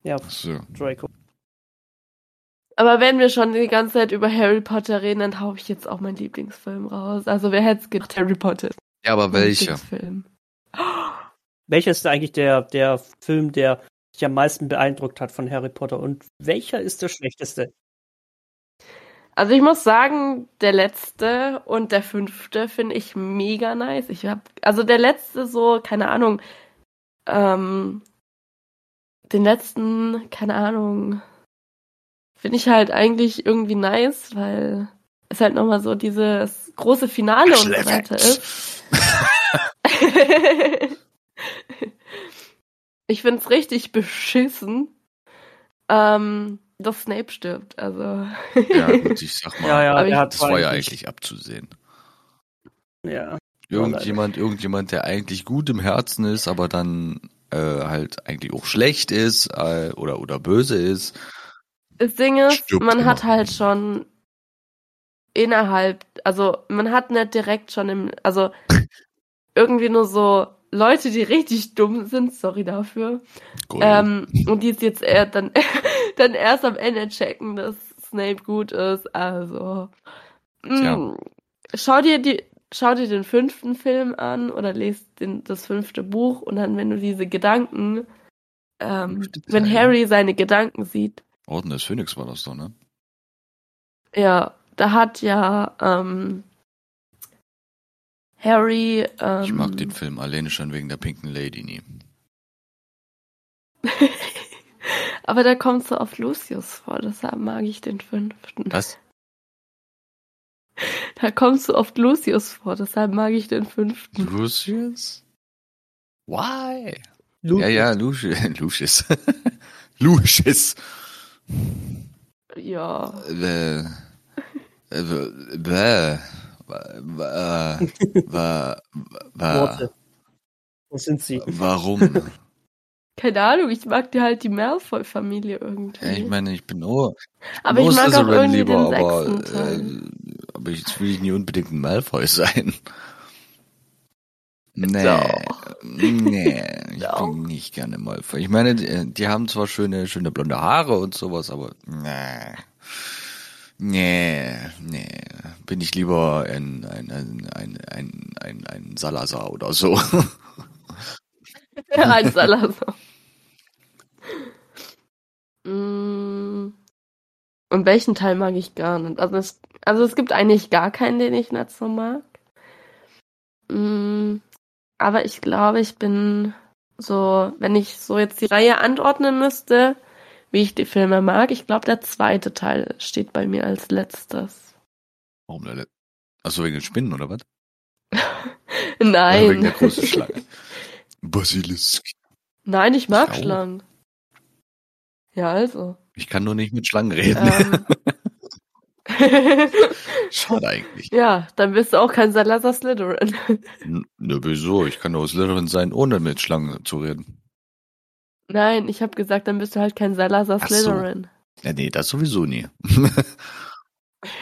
Ja, Achso. Draco. Aber wenn wir schon die ganze Zeit über Harry Potter reden, dann hau ich jetzt auch meinen Lieblingsfilm raus. Also wer hätte es gedacht, Harry Potter ist Ja, aber welcher? Welcher ist eigentlich der, der Film, der dich am meisten beeindruckt hat von Harry Potter? Und welcher ist der schlechteste? Also ich muss sagen, der letzte und der fünfte finde ich mega nice. Ich hab, also der letzte so, keine Ahnung, ähm, den letzten, keine Ahnung, finde ich halt eigentlich irgendwie nice, weil es halt nochmal so dieses große Finale und so weiter ist. ich find's richtig beschissen, ähm, dass Snape stirbt. Also. Ja, gut, ich sag mal, Ja, ja, ich- er hat das war ja eigentlich- eigentlich abzusehen. Ja. Irgendjemand, irgendjemand, der eigentlich gut im Herzen ist, aber dann äh, halt eigentlich auch schlecht ist äh, oder oder böse ist. Das Ding ist, man immer. hat halt schon innerhalb, also man hat nicht direkt schon im, also irgendwie nur so Leute, die richtig dumm sind, sorry dafür, Cool. ähm, und die es jetzt eher dann, dann erst am Ende checken, dass Snape gut ist, also mh, schau dir die, schau dir den fünften Film an oder lest den, das fünfte Buch und dann, wenn du diese Gedanken, ähm, wenn. Harry seine Gedanken sieht, Orden des Phönix war das doch, ne? Ja, da hat ja ähm, Harry. Ähm, Ich mag den Film alleine schon wegen der pinken Lady nie. aber da kommt so oft Lucius vor, deshalb mag ich den fünften. Was? Da kommt so oft Lucius vor, deshalb mag ich den fünften. Lucius? Why? Lu Ja, ja, Lucius. Lucius. Lucius. Ja. Äh, äh, Worte. Wo sind sie? Warum? Keine Ahnung, ich mag die halt die Malfoy-Familie irgendwie. Ja, ich meine, ich bin nur. aber ich mag auch irgendwie den aber, äh, aber jetzt will ich nie unbedingt ein Malfoy sein. Nee, Doch. nee, ich Doch. bin nicht gerne Malfoy. Ich meine, die, die haben zwar schöne, schöne blonde Haare und sowas, aber nee. Nee, nee. Bin ich lieber ein, ein, ein, ein, ein, ein, ein Salazar oder so. Ein Salazar. Mm. Und welchen Teil mag ich gar nicht? Also es, also es gibt eigentlich gar keinen, den ich nicht so mag. Mm. Aber ich glaube, ich bin so, wenn ich so jetzt die Reihe anordnen müsste, wie ich die Filme mag, ich glaube, der zweite Teil steht bei mir als letztes. Warum denn? Achso, wegen den Spinnen oder was? Oder Nein. wegen der großen Schlange. Basilisk. Nein, ich mag. Schlangen. Ja, also. Ich kann nur nicht mit Schlangen reden. Ähm. Schade eigentlich. ja, dann bist du auch kein Salazar Slytherin. Ne, wieso? Ich kann aus Slytherin sein, ohne mit Schlangen zu reden. Nein, ich habe gesagt, dann bist du halt kein Salazar Ach so. Slytherin. Ja, nee, das sowieso nie.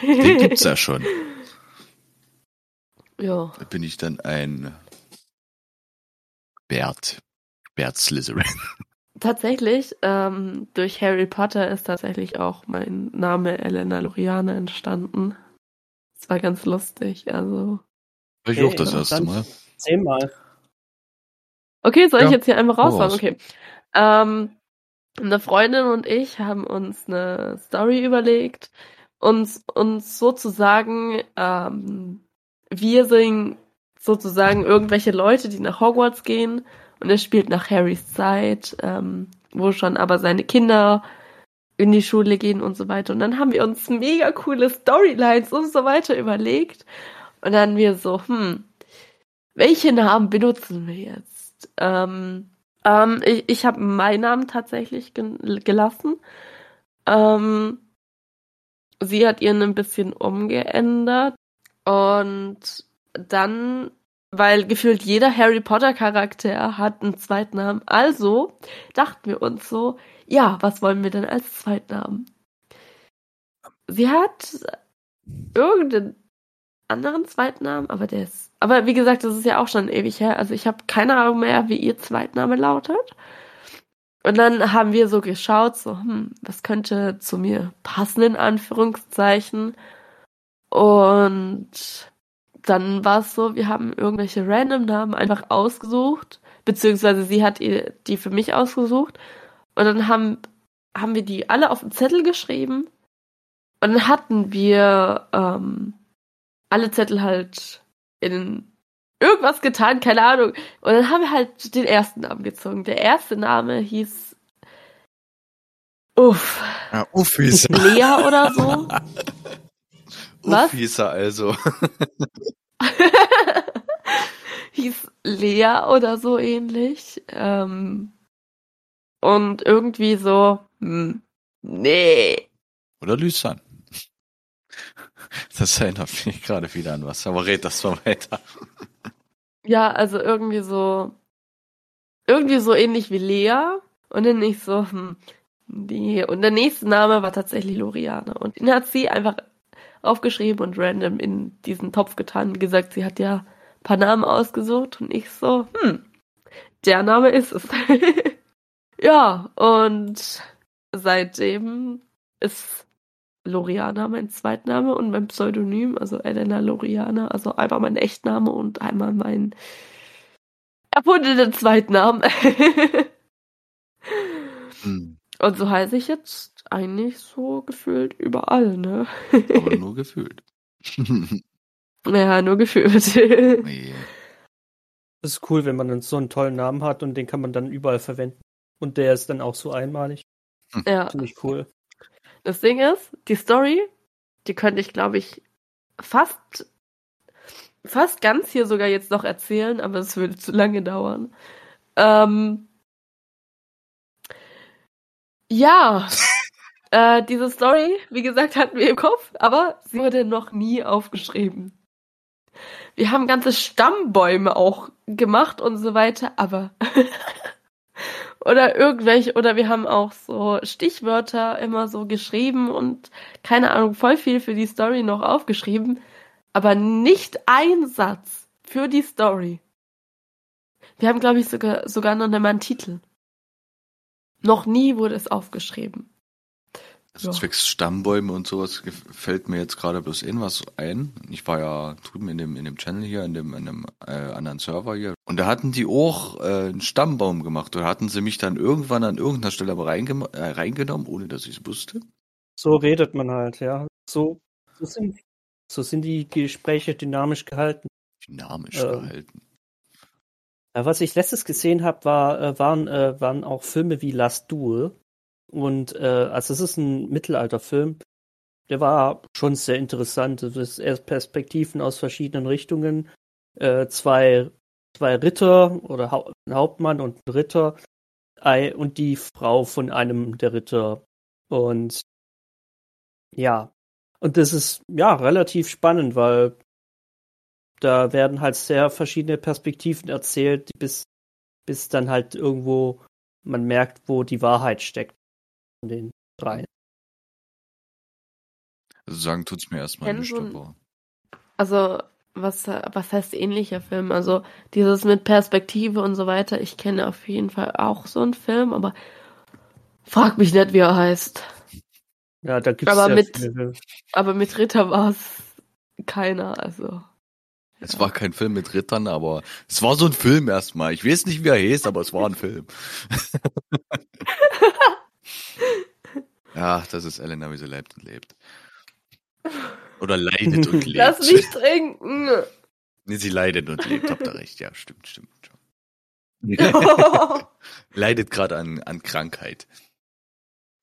Den gibt's ja schon. ja. Da bin ich dann ein Bert. Bert Slytherin. Tatsächlich, ähm, durch Harry Potter ist tatsächlich auch mein Name Elena Loriana entstanden. Das war ganz lustig, also. Ich Okay, auch das erste dann- Mal. Zehnmal. Okay, soll ich Ja, jetzt hier einfach hau raushauen? raus. Okay. Ähm, eine Freundin und ich haben uns eine Story überlegt, uns, uns sozusagen, ähm, wir sind sozusagen irgendwelche Leute, die nach Hogwarts gehen und es spielt nach Harrys Zeit, ähm, wo schon aber seine Kinder in die Schule gehen und so weiter. Und dann haben wir uns mega coole Storylines und so weiter überlegt. Und dann wir so, hm, welche Namen benutzen wir jetzt? Ähm, ähm, ich ich habe meinen Namen tatsächlich gen gelassen. Ähm, sie hat ihren ein bisschen umgeändert. Und dann, weil gefühlt jeder Harry Potter Charakter hat einen Zweitnamen. Also dachten wir uns so, ja, was wollen wir denn als Zweitnamen? Sie hat irgendeinen anderen Zweitnamen, aber der ist. Aber wie gesagt, das ist ja auch schon ewig her. Also ich habe keine Ahnung mehr, wie ihr Zweitname lautet. Und dann haben wir so geschaut, so, hm, was könnte zu mir passen, in Anführungszeichen. Und dann war es so, wir haben irgendwelche random Namen einfach ausgesucht, beziehungsweise sie hat die für mich ausgesucht. Und dann haben, haben wir die alle auf den Zettel geschrieben. Und dann hatten wir ähm, alle Zettel halt in irgendwas getan, keine Ahnung. Und dann haben wir halt den ersten Namen gezogen. Der erste Name hieß Uff, Ja, Uff hieß. Lea oder so. Was? Hieß er also. hieß Lea oder so ähnlich. Ähm, und irgendwie so, hm, nee. Oder Lysan. Das erinnert mich gerade wieder an was, aber red das mal weiter. Ja, also irgendwie so, irgendwie so ähnlich wie Lea. Und dann nicht so, hm, nee. Und der nächste Name war tatsächlich Loriane. Und den hat sie einfach aufgeschrieben und random in diesen Topf getan und gesagt, sie hat ja ein paar Namen ausgesucht. Und ich so, hm, der Name ist es. ja, und seitdem ist Loriana mein Zweitname und mein Pseudonym, also Elena Loriana, also einmal mein Echtname und einmal mein erfundenen Zweitnamen. Hm, und so heiße ich jetzt eigentlich so gefühlt überall, ne? aber nur gefühlt. Naja, nur gefühlt. nee. Das ist cool, wenn man dann so einen tollen Namen hat und den kann man dann überall verwenden. Und der ist dann auch so einmalig. ja. Finde ich cool. Das Ding ist, die Story, die könnte ich, glaube ich, fast, fast ganz hier sogar jetzt noch erzählen, aber es würde zu lange dauern. Ähm, ja, äh, diese Story, wie gesagt, hatten wir im Kopf, aber sie wurde noch nie aufgeschrieben. Wir haben ganze Stammbäume auch gemacht und so weiter, aber oder irgendwelche, oder wir haben auch so Stichwörter immer so geschrieben und keine Ahnung, voll viel für die Story noch aufgeschrieben, aber nicht ein Satz für die Story. Wir haben, glaube ich, sogar, sogar noch einmal einen Titel. Noch nie wurde es aufgeschrieben. Also Ja. zwecks Stammbäume und sowas fällt mir jetzt gerade bloß irgendwas ein. Ich war ja drüben in dem, in dem Channel hier, in dem, in dem äh, anderen Server hier. Und da hatten die auch äh, einen Stammbaum gemacht. Da hatten sie mich dann irgendwann an irgendeiner Stelle aber äh, reingenommen, ohne dass ich es wusste. So redet man halt, ja. So, so, sind, so sind die Gespräche dynamisch gehalten. Dynamisch Ähm. gehalten. Äh, Was ich letztes gesehen habe, war, äh, waren, äh, waren auch Filme wie Last Duel. Und also es ist ein Mittelalterfilm. Der war schon sehr interessant. Es ist Perspektiven aus verschiedenen Richtungen. Zwei, zwei Ritter oder ein Hauptmann und ein Ritter. Und die Frau von einem der Ritter. Und ja. Und das ist ja relativ spannend, weil da werden halt sehr verschiedene Perspektiven erzählt, bis, bis dann halt irgendwo man merkt, wo die Wahrheit steckt von den drei. Also sagen tut's mir erstmal nicht, so aber Also, was, was heißt ähnlicher Film? Also dieses mit Perspektive und so weiter. Ich kenne auf jeden Fall auch so einen Film, aber frag mich nicht, wie er heißt. Ja, da gibt's Aber ja mit- viele. Aber mit Ritter war es keiner, also. Es war kein Film mit Rittern, aber es war so ein Film erstmal. Ich weiß nicht, wie er hieß, aber es war ein Film. ja, das ist Elena, wie sie lebt und lebt. Oder leidet und lebt. Lass mich trinken! Nee, sie leidet und lebt, habt ihr recht. Ja, stimmt, stimmt. leidet gerade an, an Krankheit.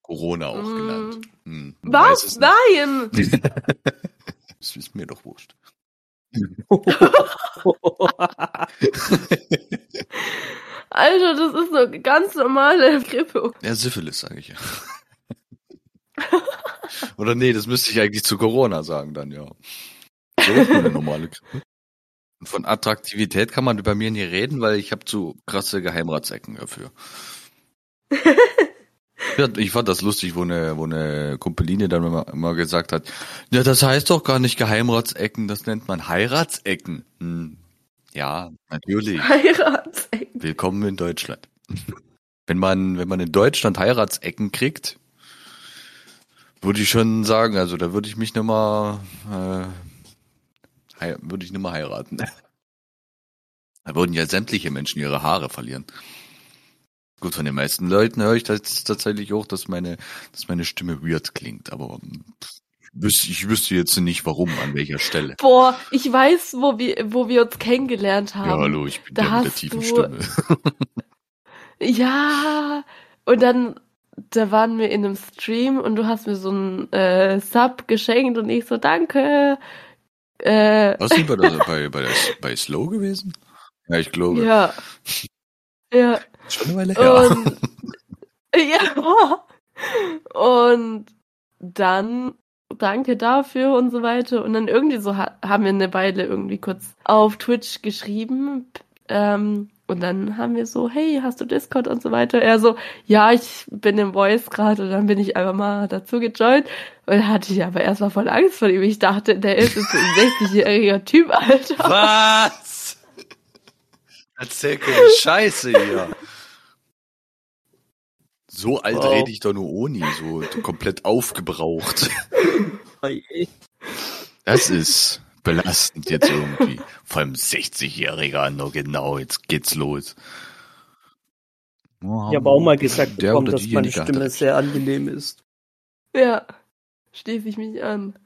Corona auch Mm. genannt. Hm, Was? Nein! Das ist mir doch wurscht. Alter, das ist eine ganz normale Grippe. Ja, Syphilis, sage ich ja. Oder nee, das müsste ich eigentlich zu Corona sagen dann, ja. So ist eine normale Grippe. Und von Attraktivität kann man bei mir nie reden, weil ich habe zu krasse Geheimratsecken dafür. Ich fand das lustig, wo eine, wo eine Kumpeline dann immer, immer gesagt hat, ja, das heißt doch gar nicht Geheimratsecken, das nennt man Heiratsecken. Hm. Ja, natürlich. Heiratsecken. Willkommen in Deutschland. Wenn man, wenn man in Deutschland Heiratsecken kriegt, würde ich schon sagen, also da würde ich mich nicht mal, äh, würde ich nicht mal heiraten. Da würden ja sämtliche Menschen ihre Haare verlieren. Gut, von den meisten Leuten höre ich das tatsächlich auch, dass meine, dass meine Stimme weird klingt, aber ich wüsste, ich wüsste jetzt nicht warum, an welcher Stelle. Boah, ich weiß, wo wir, wo wir uns kennengelernt haben. Ja, hallo, ich bin da der mit der tiefen du- Stimme. Ja, und dann, da waren wir in einem Stream und du hast mir so einen äh, Sub geschenkt und ich so, danke. Äh, Warst du bei, der, bei, bei, bei Slow gewesen? Ja, ich glaube. ja. Ja, Schon eine Weile her. und, ja. Und dann, danke dafür und so weiter. Und dann irgendwie so ha haben wir eine Weile irgendwie kurz auf Twitch geschrieben. Ähm, und dann haben wir so, hey, hast du Discord und so weiter? Er so, ja, ich bin im Voice gerade. Und dann bin ich einfach mal dazu gejoint. Und dann hatte ich aber erstmal voll Angst vor ihm. Ich dachte, der ist jetzt so ein 60-jähriger Typ, Alter. Was? Erzähl keine Scheiße hier. So alt Wow. rede ich doch nur Oni, so komplett aufgebraucht. Das ist belastend jetzt irgendwie. Vor allem 60-Jähriger, nur genau, jetzt geht's los. Ich habe auch mal gesagt bekommen, dass meine Stimme sehr angenehm ist. Ja, schließe ich mich an.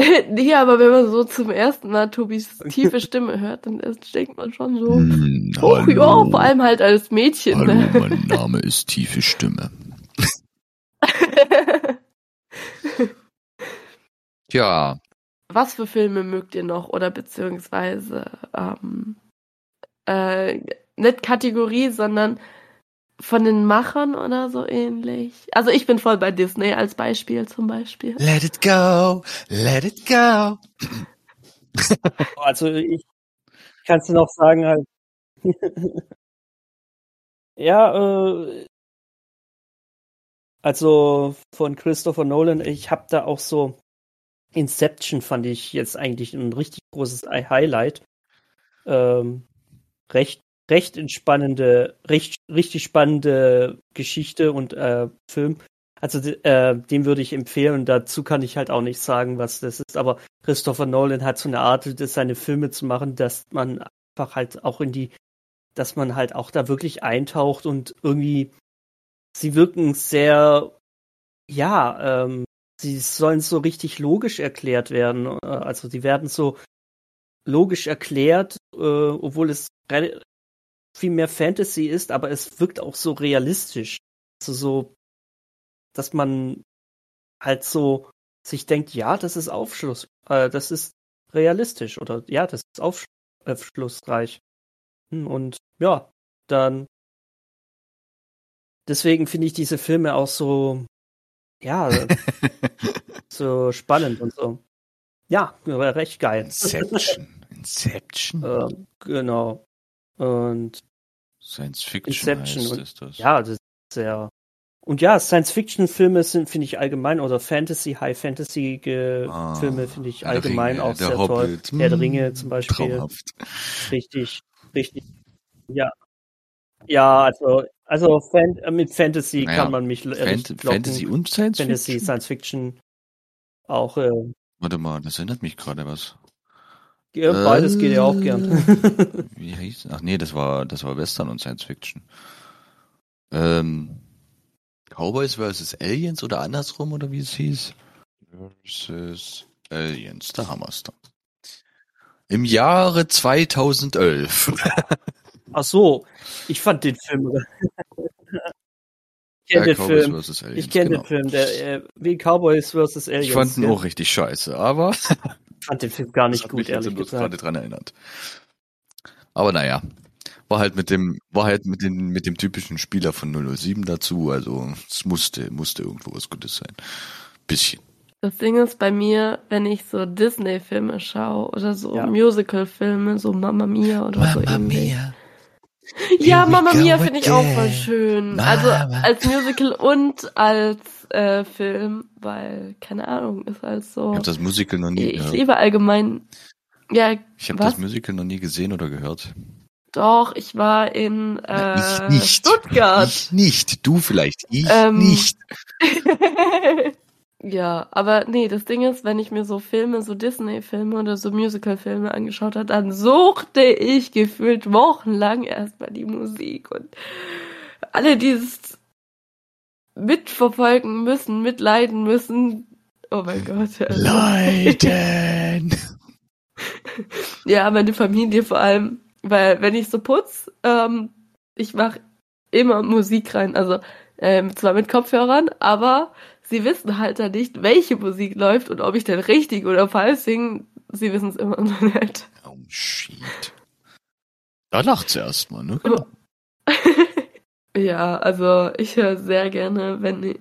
nee, aber wenn man so zum ersten Mal Tobis tiefe Stimme hört, dann denkt man schon so, Hm, oh ja, vor allem halt als Mädchen. Hallo, Ne? mein Name ist Tiefe Stimme. Tja, Was für Filme mögt ihr noch oder beziehungsweise ähm, äh, nicht Kategorie, sondern von den Machern oder so ähnlich? Also ich bin voll bei Disney als Beispiel zum Beispiel. let it go, let it go. Also ich kannst du noch sagen halt. ja, äh, also von Christopher Nolan, ich habe da auch so Inception fand ich jetzt eigentlich ein richtig großes Hi- Highlight. Ähm, recht, recht entspannende, recht, richtig spannende Geschichte und äh, Film. Also äh, den würde ich empfehlen. Dazu kann ich halt auch nicht sagen, was das ist. Aber Christopher Nolan hat so eine Art, das seine Filme zu machen, dass man einfach halt auch in die, dass man halt auch da wirklich eintaucht und irgendwie, sie wirken sehr, ja, ähm, sie sollen so richtig logisch erklärt werden. Äh, Also die werden so logisch erklärt, äh, obwohl es re- viel mehr Fantasy ist, aber es wirkt auch so realistisch. Also so, dass man halt so sich denkt, ja, das ist Aufschluss, äh, das ist realistisch oder ja, das ist aufsch aufschlussreich. Hm, Und ja, dann deswegen finde ich diese Filme auch so, ja, so spannend und so. Ja, recht geil. Inception. Inception. Ähm, genau. Und Science Fiction Inception heißt und- es das. ja, das ist sehr, Und ja, Science-Fiction-Filme sind, finde ich allgemein, oder Fantasy, High-Fantasy-Filme Ah, finde ich allgemein Ringe, auch sehr Hobbit, toll. Herr der Ringe zum Beispiel. Traumhaft. Richtig, richtig. Ja. Ja, also, also Fan äh, mit Fantasy Naja, kann man mich äh, Fan. Fantasy und Science Fantasy, Fiction? Science Fiction. Auch äh, Warte mal, das erinnert mich gerade was. Ja, beides geht ja auch gern. Wie hieß Ach nee, das war, das war Western und Science Fiction. Ähm, Cowboys vs. Aliens oder andersrum oder wie es hieß? Versus Aliens, da haben wir's dann. Im Jahre 2011. Ach so, ich fand den Film. ich kenne den Cowboys Film. vs. Aliens. Ich kenne genau. den Film, der äh, wie Cowboys vs. Aliens. Ich fand ihn ja. auch richtig scheiße, aber Ich fand den Film gar nicht gut, ehrlich bloß gerade gesagt. dran erinnert. Aber naja, war halt mit dem, war halt mit dem, mit dem typischen Spieler von 007 dazu, also es musste, musste irgendwo was Gutes sein. Bisschen. Das Ding ist bei mir, wenn ich so Disney-Filme schaue oder so Ja. Musical-Filme, so Mamma Mia oder so Mamma ähnlich. Mia. Ja, go Mia finde ich auch voll schön. Mama. Also als Musical und als äh, Film, weil, keine Ahnung, ist halt so. Ich habe das Musical noch nie Ich gehört. liebe allgemein. Ja, Ich habe das Musical noch nie gesehen oder gehört. doch, ich war in äh, ich nicht. Stuttgart. Ich nicht. Du vielleicht. Ich Ähm, nicht. ja, aber nee, das Ding ist, wenn ich mir so Filme, so Disney-Filme oder so Musical-Filme angeschaut habe, dann suchte ich gefühlt wochenlang erstmal die Musik und alle dieses mitverfolgen müssen, mitleiden müssen. Oh mein Gott. also- Leiden. Ja, meine Familie vor allem, weil wenn ich so putz, ähm, ich mache immer Musik rein, also ähm, zwar mit Kopfhörern, aber sie wissen halt dann nicht, welche Musik läuft und ob ich denn richtig oder falsch singe. Sie wissen es immer noch nicht. Oh shit. Da lacht's erstmal, ne? Genau. ja, also ich höre sehr gerne, wenn ich,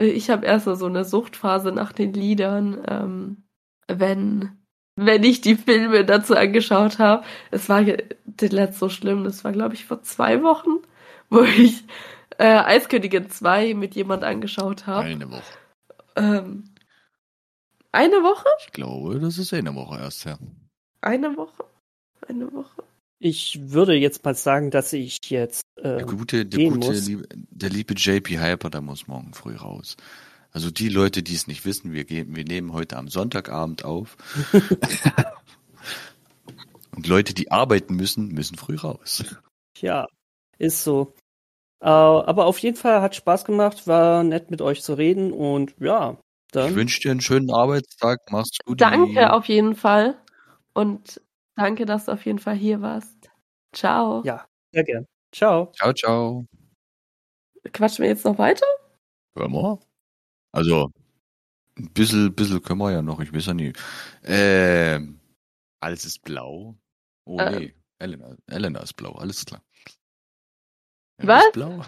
ich habe erst so eine Suchtphase nach den Liedern, ähm, wenn wenn ich die Filme dazu angeschaut habe. Es war ge- letzt so schlimm, das war glaube ich vor zwei Wochen, wo ich äh, Eiskönigin 2 mit jemand angeschaut habe. Eine Woche. Ähm, eine Woche? Ich glaube, das ist eine Woche erst her. Eine Woche? Eine Woche? Ich würde jetzt mal sagen, dass ich jetzt Der äh, gute, der gehen gute, muss. liebe, der liebe JP Hyper, der muss morgen früh raus. Also die Leute, die es nicht wissen, wir gehen, wir nehmen heute am Sonntagabend auf. Und Leute, die arbeiten müssen, müssen früh raus. Ja, ist so. Äh, aber auf jeden Fall hat Spaß gemacht, war nett mit euch zu reden und ja, Ich dann wünsche dir einen schönen Arbeitstag, mach's gut. Danke auf jeden Fall. Und danke, dass du auf jeden Fall hier warst. Ciao. Ja. sehr gern. Ciao. Ciao, ciao. Quatschen wir jetzt noch weiter? Hör mal. Also, ein bisschen, bisschen können wir ja noch, ich weiß ja nie. Ähm, alles ist blau. Oh Äh. nee, Elena, Elena ist blau, alles klar. Was? Blau?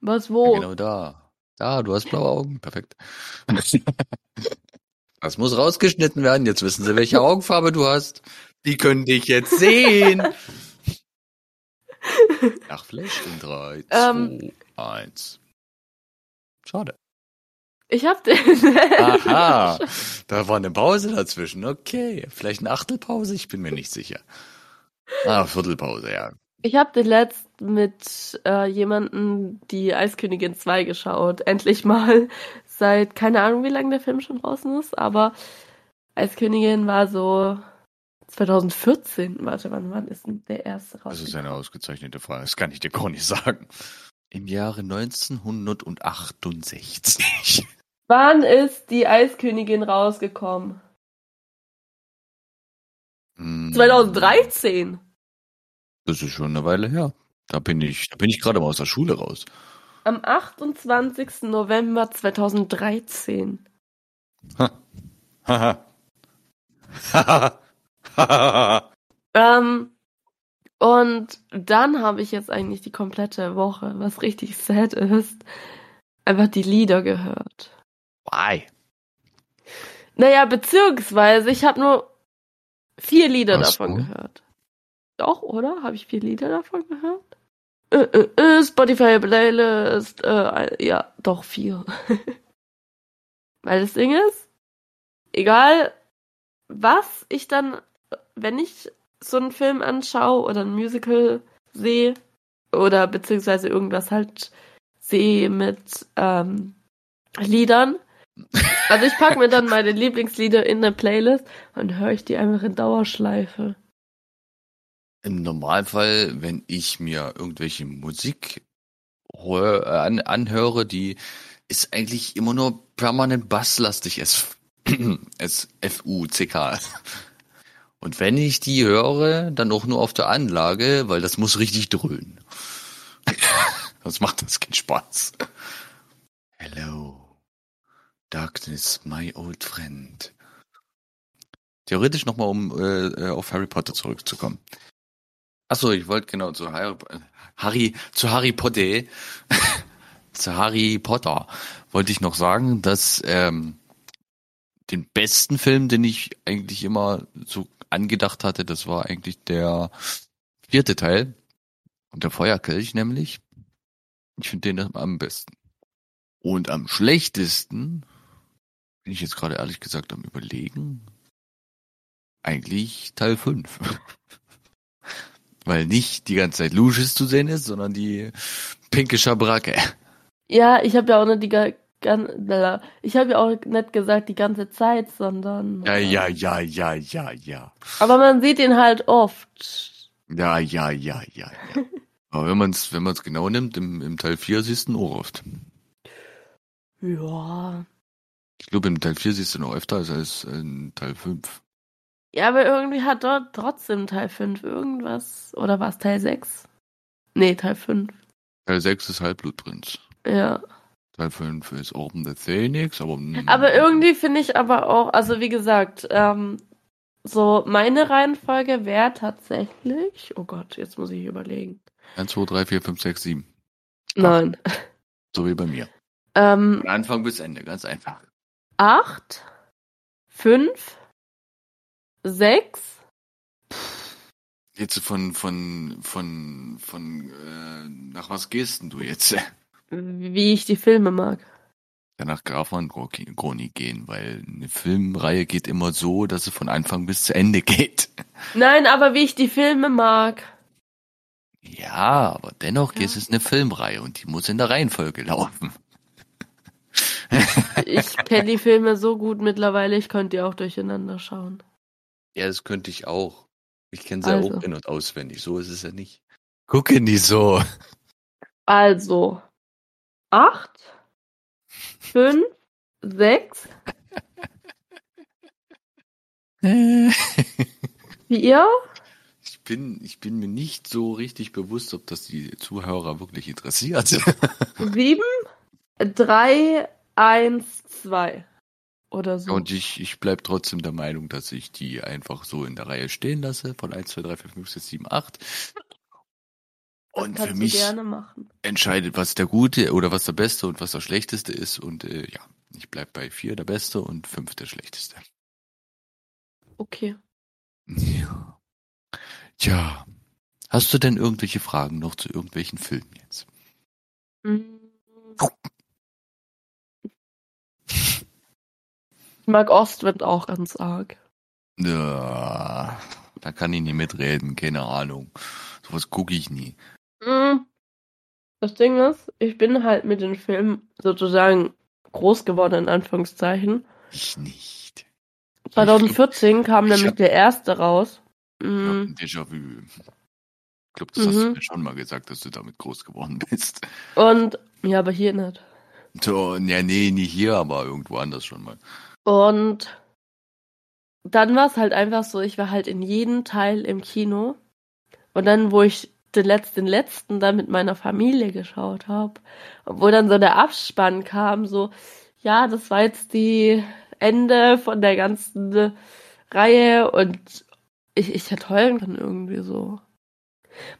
Was Ja, wo? genau da. Da, du hast blaue Augen. Perfekt. Das muss rausgeschnitten werden. Jetzt wissen sie, welche Augenfarbe du hast. Die können dich jetzt sehen. Ach, Flash in 3, 2, Ähm. 1. Schade. Ich hab den. Aha. Da war eine Pause dazwischen. Okay. Vielleicht eine Achtelpause? Ich bin mir nicht sicher. Ah, Viertelpause, ja. Ich habe den letzt mit äh, jemandem die Eiskönigin 2 geschaut. Endlich mal. Seit keine Ahnung, wie lange der Film schon draußen ist, aber Eiskönigin war so 2014. Warte, wann, wann ist denn der erste raus? Das ist eine ausgezeichnete Frage. Das kann ich dir gar nicht sagen. Im Jahre 1968. Wann ist die Eiskönigin rausgekommen? Hm, 2013. Das ist schon eine Weile her. Da bin ich, da bin ich gerade mal aus der Schule raus. Am 28. November 2013. Ha. Haha. Haha. Haha. Ähm, und dann habe ich jetzt eigentlich die komplette Woche, was richtig sad ist, einfach die Lieder gehört. Why? Naja, beziehungsweise ich habe nur vier Lieder Hast davon du? gehört. Doch, oder? Habe ich vier Lieder davon gehört? Äh, äh, äh, Spotify Playlist, äh, ja, doch vier. Weil das Ding ist, egal was ich dann, wenn ich so einen Film anschaue oder ein Musical sehe oder beziehungsweise irgendwas halt sehe mit ähm, Liedern. Also ich packe mir dann meine Lieblingslieder in eine Playlist und höre ich die einfach in Dauerschleife. Im Normalfall, wenn ich mir irgendwelche Musik hör, äh, an, anhöre, die ist eigentlich immer nur permanent basslastig, es, es F-U-C-K. Und wenn ich die höre, dann auch nur auf der Anlage, weil das muss richtig dröhnen. Sonst macht das keinen Spaß. Hello, darkness, my old friend. Theoretisch nochmal, um äh, auf Harry Potter zurückzukommen. Achso, ich wollte genau zu Harry, Harry zu Harry Potter, zu Harry Potter wollte ich noch sagen, dass ähm, den besten Film, den ich eigentlich immer so angedacht hatte, das war eigentlich der vierte Teil, der Feuerkelch nämlich. Ich finde den am besten. Und am schlechtesten, bin ich jetzt gerade ehrlich gesagt am überlegen, eigentlich Teil 5. Weil nicht die ganze Zeit Lucius zu sehen ist, sondern die pinke Schabracke. Ja, ich habe ja auch nicht die ganze ich habe ja auch nicht gesagt die ganze Zeit, sondern. Ja, ja, ja, ja, ja, ja. Aber man sieht ihn halt oft. Ja, ja, ja, ja, ja. Aber wenn man es wenn man's genau nimmt, im, im Teil 4 siehst du ihn auch oft. Ja. Ich glaube, im Teil 4 siehst du noch öfter als in Teil 5. Ja, aber irgendwie hat dort trotzdem Teil 5 irgendwas. Oder war es Teil 6? Nee, Teil 5. Teil 6 ist Halbblutprinz. Ja. Teil 5 ist Open the Phoenix, aber. Aber irgendwie finde ich aber auch, also wie gesagt, ähm, so meine Reihenfolge wäre tatsächlich. Oh Gott, jetzt muss ich überlegen. 1, 2, 3, 4, 5, 6, 7. Nein. So wie bei mir. Ähm, Von Anfang bis Ende, ganz einfach. 8, 5, 6. Jetzt von, von, von, von, äh, nach was gehst denn du jetzt? Wie ich die Filme mag. Ja, nach Graf von Groni gehen, weil eine Filmreihe geht immer so, dass sie von Anfang bis zu Ende geht. Nein, aber wie ich die Filme mag. Ja, aber dennoch ja. ist es eine Filmreihe und die muss in der Reihenfolge laufen. ich kenne die Filme so gut mittlerweile, ich könnte die auch durcheinander schauen. Ja, das könnte ich auch. Ich kenne sie also. auch in- und auswendig, so ist es ja nicht. Gucke nicht so. Also, acht, fünf, sechs, vier. Ich bin, ich bin mir nicht so richtig bewusst, ob das die Zuhörer wirklich interessiert. sieben, drei, eins, zwei. Oder so. Und ich, ich bleib trotzdem der Meinung, dass ich die einfach so in der Reihe stehen lasse, von 1, 2, 3, 4, 5, 6, 7, 8. Und für mich entscheidet, was der gute oder was der beste und was der schlechteste ist. Und äh, ja, ich bleib bei vier der beste und fünf der schlechteste. Okay. Ja. Tja. Hast du denn irgendwelche Fragen noch zu irgendwelchen Filmen jetzt? Mhm. Ich mag Ostwind auch ganz arg. Ja, da kann ich nie mitreden, keine Ahnung. Sowas gucke ich nie. Mhm. Das Ding ist, ich bin halt mit den Filmen sozusagen groß geworden, in Anführungszeichen. Ich nicht. 2014 kam ich nämlich hab- der erste raus. Mhm. Déjà-vu. Ich glaube, das hast du Mhm. mir schon mal gesagt, dass du damit groß geworden bist. Und, ja, aber hier nicht. So, ja, nee, nicht hier, aber irgendwo anders schon mal. Und dann war es halt einfach so, ich war halt in jedem Teil im Kino. Und dann, wo ich den letzten, den letzten dann mit meiner Familie geschaut habe, wo dann so der Abspann kam, so, ja, das war jetzt die Ende von der ganzen Reihe und ich, ich hätte heulen können irgendwie so.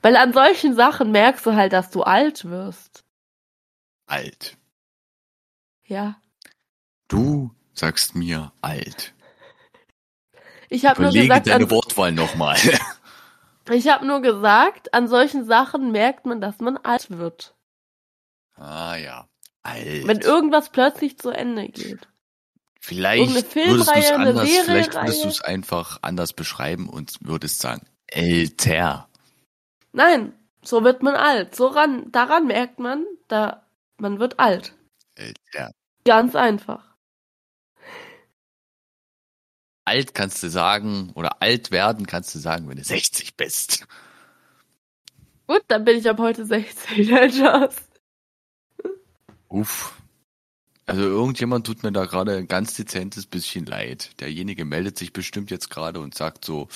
Weil an solchen Sachen merkst du halt, dass du alt wirst. Alt. Ja. Du sagst mir alt. Ich habe nur gesagt, deine an, Wortwahl nochmal. Ich habe nur gesagt, an solchen Sachen merkt man, dass man alt wird. Ah ja. Alt. Wenn irgendwas plötzlich zu Ende geht. vielleicht würdest du es anders, vielleicht würdest du es einfach anders beschreiben und würdest sagen, älter. Nein, so wird man alt. So ran, daran merkt man, da man wird alt. Älter. Ganz einfach. Alt kannst du sagen, oder alt werden kannst du sagen, wenn du 60 bist. Gut, dann bin ich ab heute 60. Nein, Spaß. Uff. Also irgendjemand tut mir da gerade ein ganz dezentes bisschen leid. Derjenige meldet sich bestimmt jetzt gerade und sagt so,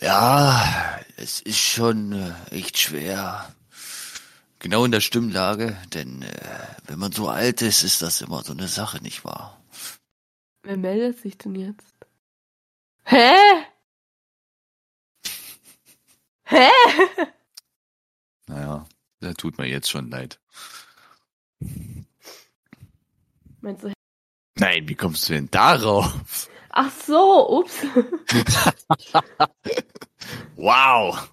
ja, es ist schon äh, echt schwer. Genau in der Stimmlage, denn äh, wenn man so alt ist, ist das immer so eine Sache, nicht wahr? Wer meldet sich denn jetzt? Hä? Hä? Naja, da tut mir jetzt schon leid. Meinst du? Nein, wie kommst du denn darauf? Ach so, ups. Wow!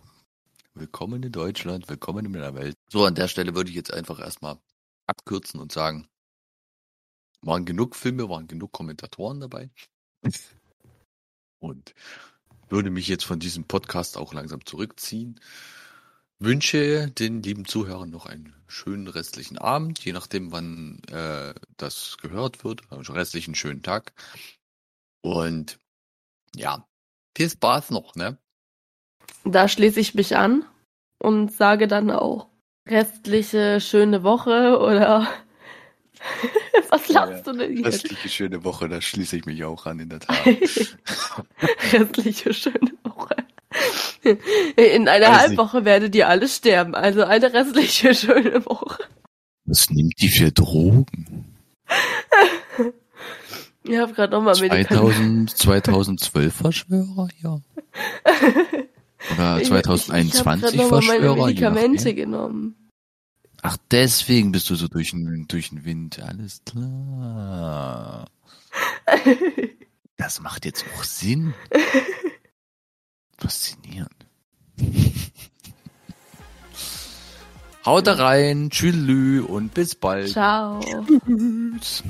Willkommen in Deutschland, willkommen in der Welt. So, an der Stelle würde ich jetzt einfach erstmal abkürzen und sagen, waren genug Filme, waren genug Kommentatoren dabei. Und würde mich jetzt von diesem Podcast auch langsam zurückziehen. Wünsche den lieben Zuhörern noch einen schönen restlichen Abend, je nachdem, wann äh, das gehört wird. Also restlichen schönen Tag. Und ja, viel Spaß noch, ne? Da schließe ich mich an und sage dann auch restliche schöne Woche oder was lachst du denn jetzt? Restliche schöne Woche, da schließe ich mich auch an, in der Tat. restliche schöne Woche. In einer Weiß nicht. Halbwoche werdet ihr alle sterben, also eine restliche schöne Woche. Was nimmt die für Drogen? Ich habe gerade nochmal Medikamente. 2000, 2012 Verschwörer, ja. Oder Ich- 2021 ich, ich hab grad noch mal Verschwörer. meine Medikamente genommen. Ach, deswegen bist du so durch den, durch den Wind. Alles klar. Das macht jetzt auch Sinn. Faszinierend. Haut da rein, tschüss und bis bald. Ciao. Tschüss.